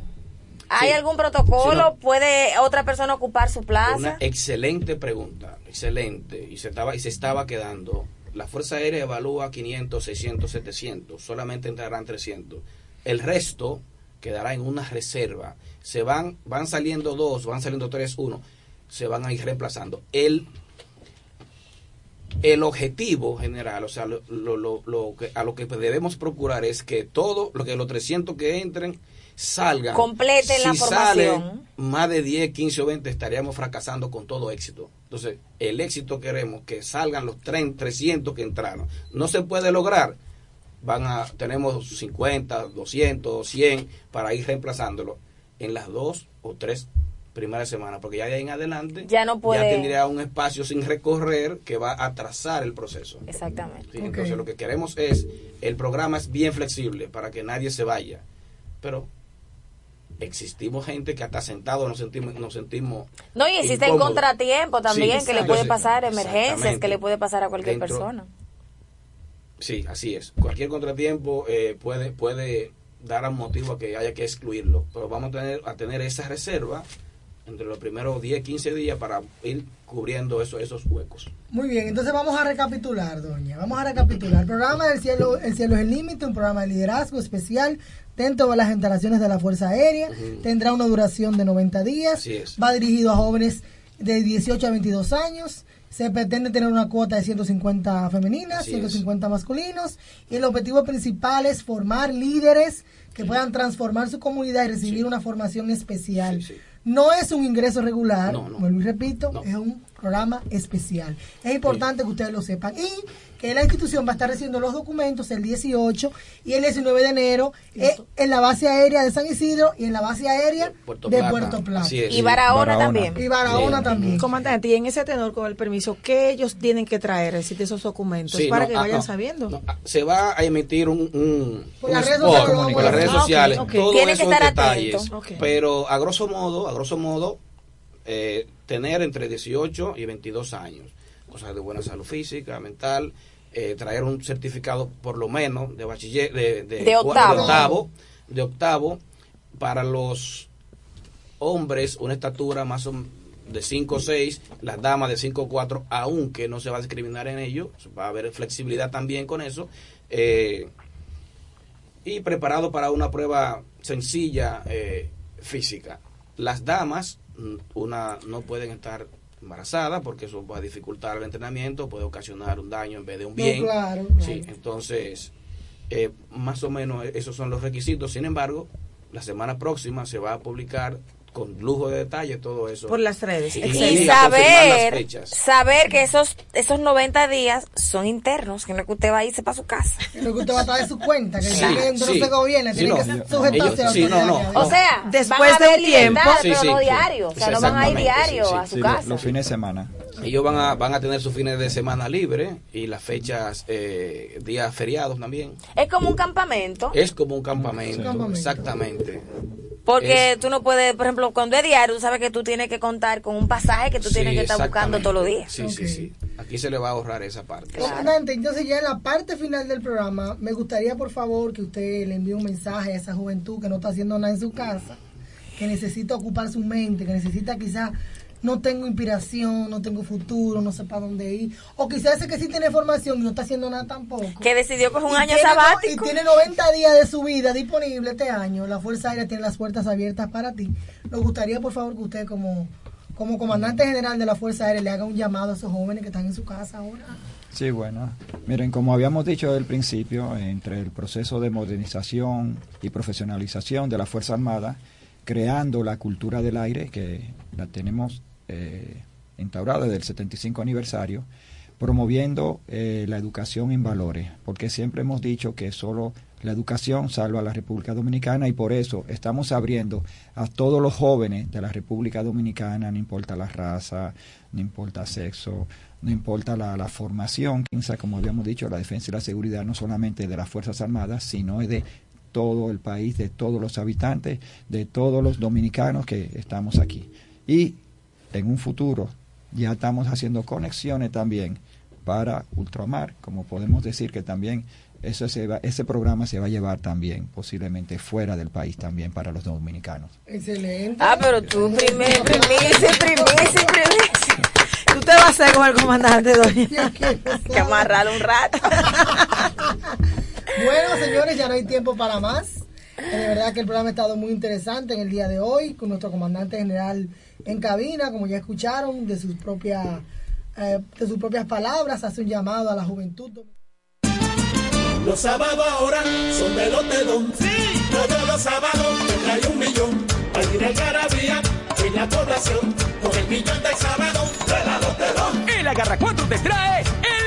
Speaker 4: ¿hay
Speaker 6: Sí.
Speaker 4: algún protocolo?
Speaker 6: No.
Speaker 4: ¿Puede otra persona ocupar su plaza?
Speaker 6: Una excelente pregunta, excelente. Y se estaba, y se estaba quedando. La Fuerza Aérea evalúa 500, 600, 700. Solamente entrarán 300. El resto quedará en una reserva. Se van, van saliendo dos, van saliendo tres, uno. Se van a ir reemplazando. El, el objetivo general, o sea, lo, lo- lo- que, a lo que debemos procurar es que todo, lo que los 300 que entren salgan.
Speaker 4: Completen la
Speaker 6: Si
Speaker 4: formación.
Speaker 6: salen más de 10, 15 o 20 estaríamos fracasando con todo éxito. Entonces, el éxito queremos que salgan los 30, 300 que entraron. No se puede lograr. Van a tenemos 50, 200, 100 para ir reemplazándolo en las dos o tres primeras semanas, porque ya de ahí en adelante
Speaker 4: Ya no puede-
Speaker 6: ya tendría un espacio sin recorrer que va a atrasar el proceso.
Speaker 4: Exactamente.
Speaker 6: Sí, Entonces, lo que queremos es el programa es bien flexible para que nadie se vaya, pero existimos gente que hasta sentado nos sentimos nos sentimos
Speaker 4: No, y existen contratiempos también
Speaker 6: Sí,
Speaker 4: que le puede pasar, emergencias que le puede pasar a cualquier
Speaker 6: Dentro-
Speaker 4: persona.
Speaker 6: Sí, así es. Cualquier contratiempo eh, puede puede dar un motivo a que haya que excluirlo, pero vamos a tener a tener esa reserva entre los primeros 10, 15 días para ir cubriendo eso, esos huecos.
Speaker 3: Muy bien, entonces vamos a recapitular, doña. Vamos a recapitular. El programa del cielo, El cielo es el límite, un programa de liderazgo especial dentro de las instalaciones de la Fuerza Aérea. Tendrá una duración de 90 días. Va dirigido a jóvenes de 18 a 22 años. Se pretende tener una cuota de 150 femeninas,
Speaker 6: Así es.
Speaker 3: 150 masculinos. Y el objetivo principal es formar líderes que puedan transformar su comunidad y recibir una formación especial. No es un ingreso regular,
Speaker 6: No, no.
Speaker 3: vuelvo y repito, es un programa especial. Es importante que ustedes lo sepan. Y que la institución va a estar recibiendo los documentos el 18 y el 19 de enero eh, en la base aérea de San Isidro y en la base aérea
Speaker 6: Puerto
Speaker 3: de
Speaker 6: Plata.
Speaker 3: Puerto Plata.
Speaker 6: Es.
Speaker 4: Y Barahona,
Speaker 5: Barahona.
Speaker 4: también.
Speaker 3: Y Barahona
Speaker 6: Sí.
Speaker 3: también.
Speaker 7: Comandante, y en ese tenor, con el permiso, ¿qué ellos tienen que traer, es decir, de esos documentos?
Speaker 6: Sí,
Speaker 7: para
Speaker 6: no,
Speaker 7: que
Speaker 6: ah,
Speaker 7: vayan
Speaker 6: no,
Speaker 7: sabiendo.
Speaker 6: no, ah, se va a emitir un, un,
Speaker 3: Por
Speaker 6: un
Speaker 3: las redes
Speaker 6: spot
Speaker 3: sociales, vamos
Speaker 6: por
Speaker 3: a
Speaker 6: las
Speaker 7: Ah, ok,
Speaker 6: sociales,
Speaker 7: ok.
Speaker 6: todos
Speaker 4: Tiene que estar
Speaker 6: detalles. Pero a grosso modo, a grosso modo, eh, tener entre 18 y 22 años, cosas de buena salud física, mental, eh, traer un certificado por lo menos de bachiller, de, de-
Speaker 4: De octavo.
Speaker 6: de octavo, de octavo, para los hombres una estatura más o de 5 o 6, las damas de 5 o 4, aunque no se va a discriminar en ello, va a haber flexibilidad también con eso. eh, y preparado para una prueba sencilla eh, física. Las damas, una no pueden estar embarazadas porque eso va a dificultar el entrenamiento, puede ocasionar un daño en vez de un
Speaker 3: No,
Speaker 6: bien.
Speaker 3: claro,
Speaker 6: Sí, entonces, eh, más o menos esos son los requisitos. Sin embargo, la semana próxima se va a publicar con lujo de detalle todo eso.
Speaker 7: Por las redes.
Speaker 6: Y-
Speaker 4: saber, saber que esos esos 90 días son internos, que no es que usted va a irse para su casa.
Speaker 3: Lo que usted va a traer su cuenta, que
Speaker 6: Sí,
Speaker 3: ya que dentro
Speaker 6: sí.
Speaker 3: se gobierna,
Speaker 6: Sí,
Speaker 3: tiene
Speaker 6: no.
Speaker 3: que sujetarse
Speaker 6: Ellos-
Speaker 3: a la
Speaker 6: sí, no, no, no.
Speaker 4: O sea,
Speaker 7: Después
Speaker 4: van a
Speaker 7: de un tiempo-
Speaker 4: pero no
Speaker 6: sí.
Speaker 4: diario. O sea, no van a ir diario
Speaker 6: sí, sí.
Speaker 4: a su
Speaker 5: Sí,
Speaker 4: casa.
Speaker 5: los, los fines de semana.
Speaker 6: Ellos van a, van a tener sus fines de semana libre y las fechas, eh, días feriados también.
Speaker 4: Es como un campamento.
Speaker 6: Es como un campamento,
Speaker 3: Un campamento.
Speaker 6: exactamente.
Speaker 4: Porque
Speaker 6: Es-
Speaker 4: tú no puedes, por ejemplo, cuando es diario, tú sabes que tú tienes que contar con un pasaje que tú tienes que estar buscando todos los días.
Speaker 6: Sí, sí, sí. Aquí se le va a ahorrar esa parte.
Speaker 3: Comandante, entonces ya en la parte final del programa, me gustaría por favor que usted le envíe un mensaje a esa juventud que no está haciendo nada en su casa, que necesita ocupar su mente, que necesita quizás no tengo inspiración, no tengo futuro, no sé para dónde ir, o quizás ese que sí tiene formación y no está haciendo nada tampoco.
Speaker 4: Que decidió coger un
Speaker 3: Y
Speaker 4: año
Speaker 3: tiene
Speaker 4: sabático.
Speaker 3: Y tiene 90 días de su vida disponible este año. La Fuerza Aérea tiene las puertas abiertas para ti. Nos gustaría, por favor, que usted como, como comandante general de la Fuerza Aérea le haga un llamado a esos jóvenes que están en su casa ahora.
Speaker 5: Sí, bueno. Miren, como habíamos dicho al principio, entre el proceso de modernización y profesionalización de la Fuerza Armada, creando la cultura del aire, que la tenemos eh, instaurada desde el 75 aniversario, promoviendo eh, la educación en valores, porque siempre hemos dicho que solo la educación salva a la República Dominicana y por eso estamos abriendo a todos los jóvenes de la República Dominicana, no importa la raza, no importa sexo, no importa la, la formación, como habíamos dicho, la defensa y la seguridad no solamente de las Fuerzas Armadas, sino de todo el país, de todos los habitantes, de todos los dominicanos que estamos aquí. Y en un futuro ya estamos haciendo conexiones también para ultramar, como podemos decir que también eso se va, ese programa se va a llevar también posiblemente fuera del país también para los dominicanos.
Speaker 3: Excelente.
Speaker 4: Ah, pero tú primer, primicia, primicia, primicia.
Speaker 7: Tú te vas a hacer con el comandante, doña. [laughs]
Speaker 4: que amarrarlo un rato. [laughs]
Speaker 3: Bueno, señores, ya no hay tiempo para más. Eh, De verdad que el programa ha estado muy interesante en el día de hoy, con nuestro comandante general en cabina, como ya escucharon, de sus propias, eh, de sus propias palabras, hace un llamado a la juventud.
Speaker 10: Los sábados ahora son de Lotedón. Sí. Todos los sábados te trae un millón. Al ir algarabía en la población. Con el millón del sábado de la Lotedón.
Speaker 11: El Agarra 4 te trae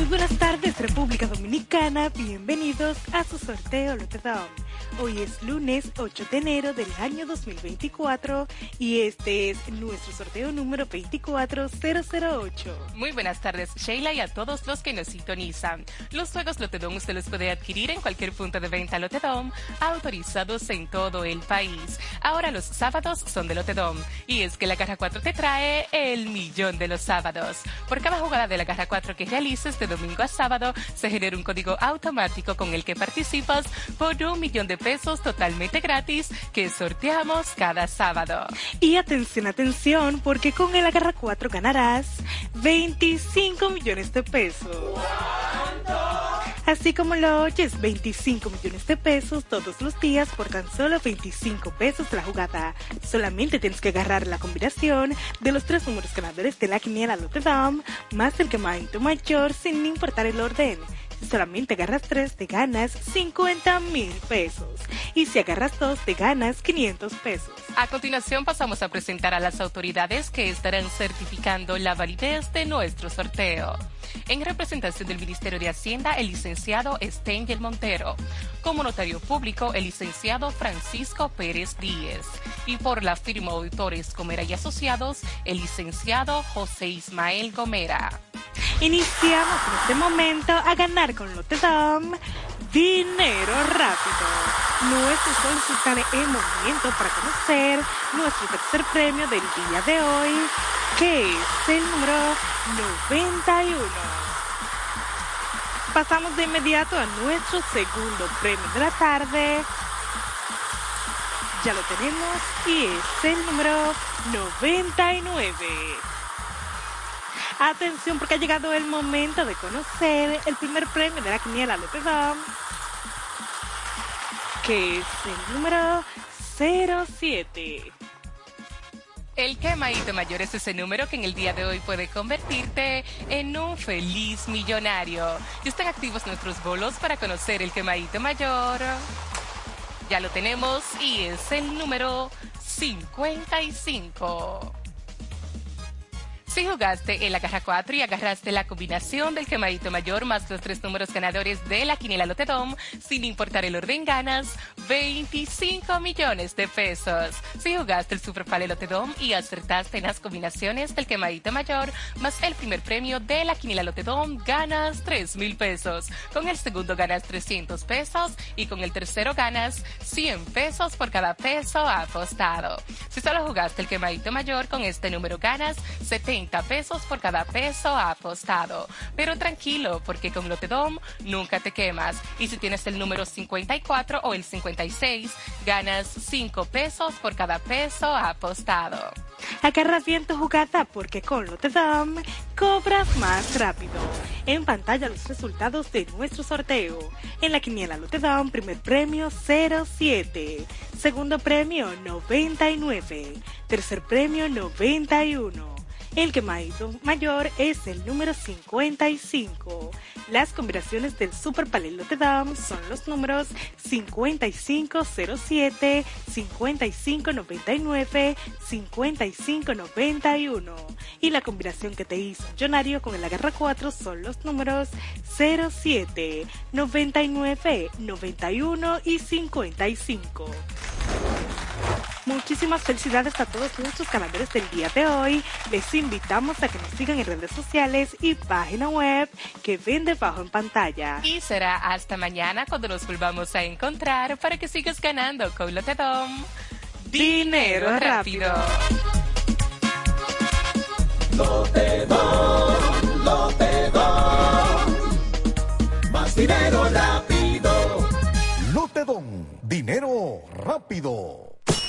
Speaker 12: Muy buenas tardes, República Dominicana. Bienvenidos a su sorteo Lotedom. Hoy es lunes 8 de enero del año 2024 y este es nuestro sorteo número 24008.
Speaker 13: Muy buenas tardes, Sheila, y a todos los que nos sintonizan. Los juegos Lotedom usted los puede adquirir en cualquier punto de venta Lotedom, autorizados en todo el país. Ahora los sábados son de Lotedom, y es que la Caja 4 te trae el millón de los sábados. Por cada jugada de la Caja 4 que realices de domingo a sábado, se genera un código automático con el que participas por un millón de pesos totalmente gratis que sorteamos cada sábado.
Speaker 12: Y atención, atención, porque con el Agarra 4 ganarás 25 millones de pesos. Así como lo oyes, 25 millones de pesos todos los días por tan solo 25 pesos la jugada. Solamente tienes que agarrar la combinación de los tres números ganadores de la quiniela Notre Dame más el quemadito mayor sin importar el orden. Solamente agarras tres, te ganas 50 mil pesos. Y si agarras dos, te ganas 500 pesos.
Speaker 13: A continuación pasamos a presentar a las autoridades que estarán certificando la validez de nuestro sorteo. En representación del Ministerio de Hacienda, el licenciado Stengel Montero. Como notario público, el licenciado Francisco Pérez Díez. Y por la firma Auditores Gomera y Asociados, el licenciado José Ismael Gomera.
Speaker 12: Iniciamos en este momento a ganar con Lotedom dinero rápido. Nuestro solicitar el movimiento para conocer nuestro tercer premio del día de hoy, que es el número 91. Pasamos de inmediato a nuestro segundo premio de la tarde. Ya lo tenemos y es el número 99. Atención porque ha llegado el momento de conocer el primer premio de la quiniela Lotedom, que es el número 07.
Speaker 13: El quemadito mayor es ese número que en el día de hoy puede convertirte en un feliz millonario. Y están activos nuestros bolos para conocer el quemadito mayor. Ya lo tenemos y es el número 55. Si jugaste en la caja 4 y agarraste la combinación del quemadito mayor más los tres números ganadores de la quiniela Lotedom, sin importar el orden, ganas 25 millones de pesos. Si jugaste el Superpale Lotedom y acertaste en las combinaciones del quemadito mayor más el primer premio de la quiniela Lotedom, ganas 3 mil pesos. Con el segundo ganas 300 pesos y con el tercero ganas 100 pesos por cada peso apostado. Si solo jugaste el quemadito mayor, con este número ganas 70 30 pesos por cada peso apostado. Pero tranquilo, porque con Lotedom nunca te quemas. Y si tienes el número 54 o el 56, ganas 5 pesos por cada peso apostado.
Speaker 12: Agarra bien tu jugada porque con Lotedom cobras más rápido. En pantalla los resultados de nuestro sorteo. En la quiniela Lotedom, primer premio 07. Segundo premio 99. Tercer premio 91. El que mayor es el número 55. Las combinaciones del Super Palelo de Dam son los números 5507, 5599, 5591. Y la combinación que te hizo Millonario con el agarra 4 son los números 07, 99, 91 y 55. Muchísimas felicidades a todos nuestros ganadores del día de hoy. Les invitamos a que nos sigan en redes sociales y página web que ven debajo en pantalla.
Speaker 13: Y será hasta mañana cuando nos volvamos a encontrar para que sigas ganando con Lotedom. Dinero rápido.
Speaker 10: Lotedom, Lotedom. Más dinero rápido.
Speaker 2: Lotedom, dinero rápido.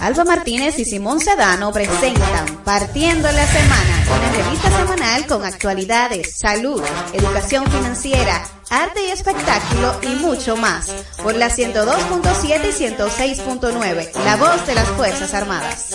Speaker 14: Alba Martínez y Simón Sedano presentan Partiendo la Semana, una revista semanal con actualidades, salud, educación financiera, arte y espectáculo y mucho más. Por la 102.7 y 106.9, la voz de las Fuerzas Armadas.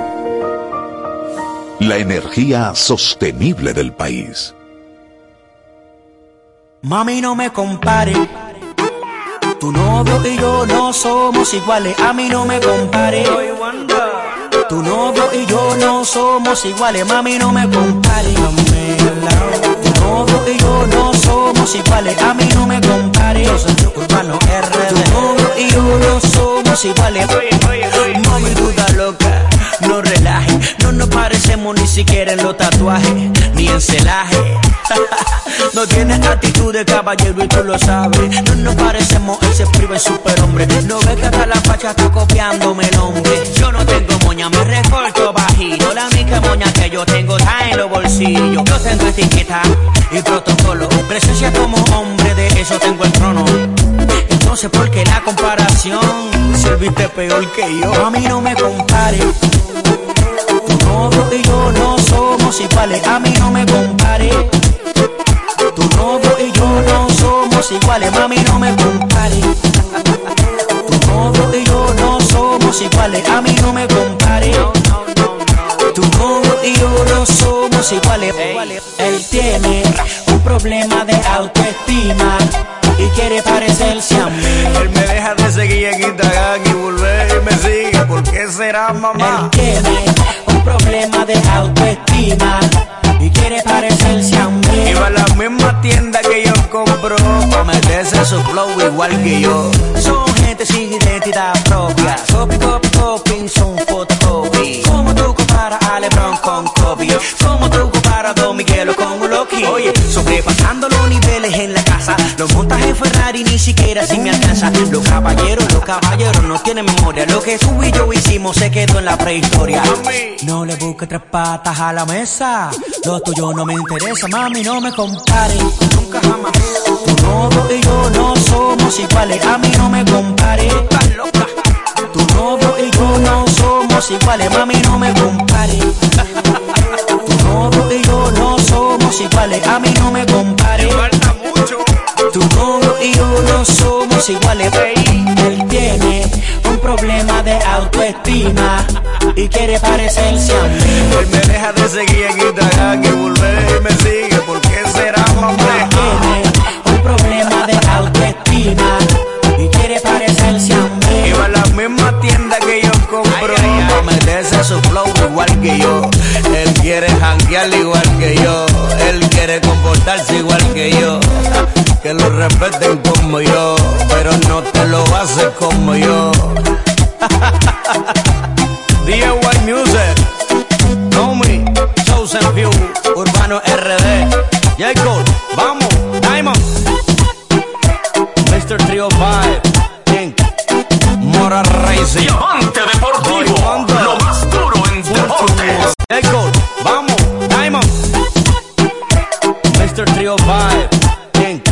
Speaker 15: La energía sostenible del país.
Speaker 16: Mami, no me compare. Tu novio y yo no somos iguales. A mí no me compare. Tu novio y yo no somos iguales. Mami, no me compare. Tu novio y yo no somos iguales. A mí no me compare. Yo soy RD. Tu novio y yo no somos iguales. Mami, duda loca. No relaje, no nos parecemos ni siquiera en los tatuajes, ni en celaje. [laughs] no tienes actitud de caballero y tú lo sabes. No nos parecemos, él se priva el superhombre. No ves que hasta la facha está copiándome el nombre. Yo no tengo moña, me recorto bajito. La única moña que yo tengo está en los bolsillos. Yo tengo etiqueta y protocolo. Presencia como hombre, de eso tengo el trono. Entonces, ¿por qué la comparación? Serviste peor que yo. A mí no me compares. Tu novio y yo no somos iguales. A mí no me compares. Tu novio y yo no somos iguales. Mami, no me compares. Tu novio y yo no somos iguales. A mí no me compares. Tu novio y yo no somos iguales. Él tiene un problema de autoestima y quiere parecerse a mí.
Speaker 17: Él me deja de seguir en Instagram y volver y me sigue. ¿Por qué será mamá?
Speaker 16: Él tiene un problema de autoestima y quiere parecerse a mí.
Speaker 17: Va a la misma tienda que yo compro para meterse su flow igual que yo.
Speaker 16: Son gente sin identidad propia. Copy, copy, copy, son photocopy. Como tú comparas a LeBron con Kobe. Como tú comparas a Don Miguelo
Speaker 17: y ni siquiera si me alcanza. Los caballeros, los caballeros no tienen memoria. Lo que tú y yo hicimos se quedó en la prehistoria.
Speaker 16: No le busques tres patas a la mesa. Lo tuyo no me interesa, mami, no me compares.
Speaker 17: Nunca jamás.
Speaker 16: Tu novio y yo no somos iguales. A mí no me compares. Tu novio y yo no somos iguales. Mami, no me compares. Tu novio y yo no somos iguales. A mí no me compares. Él tiene un problema de autoestima y quiere parecerse a mí.
Speaker 17: Él me deja de seguir en Instagram que volver y me sigue. ¿Por qué será, mamá?
Speaker 16: Tiene un problema de autoestima y quiere parecerse a mí.
Speaker 17: Iba a la misma tienda que yo meterse su flow igual que yo. Él quiere janguear igual que yo. Él quiere comportarse igual que yo. Que lo respeten como yo. Pero no te lo hace como yo. [laughs] DIY Music. Know me. Chosen Few. Urbano RD. Jacob. Vamos. Diamond. Mr. Trio 5. Inc. Mora Racing. Echo, vamos, Diamond. Mr. Trio Vibe, Inc.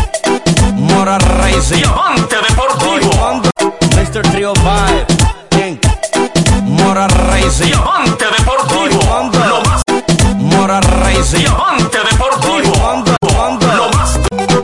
Speaker 17: Mora Racing.
Speaker 18: Diamante Deportivo.
Speaker 17: Mr. Trio Vibe, Inc. Mora Racing. Diamante Deportivo. Lo más. Mora Racing.
Speaker 18: Diamante.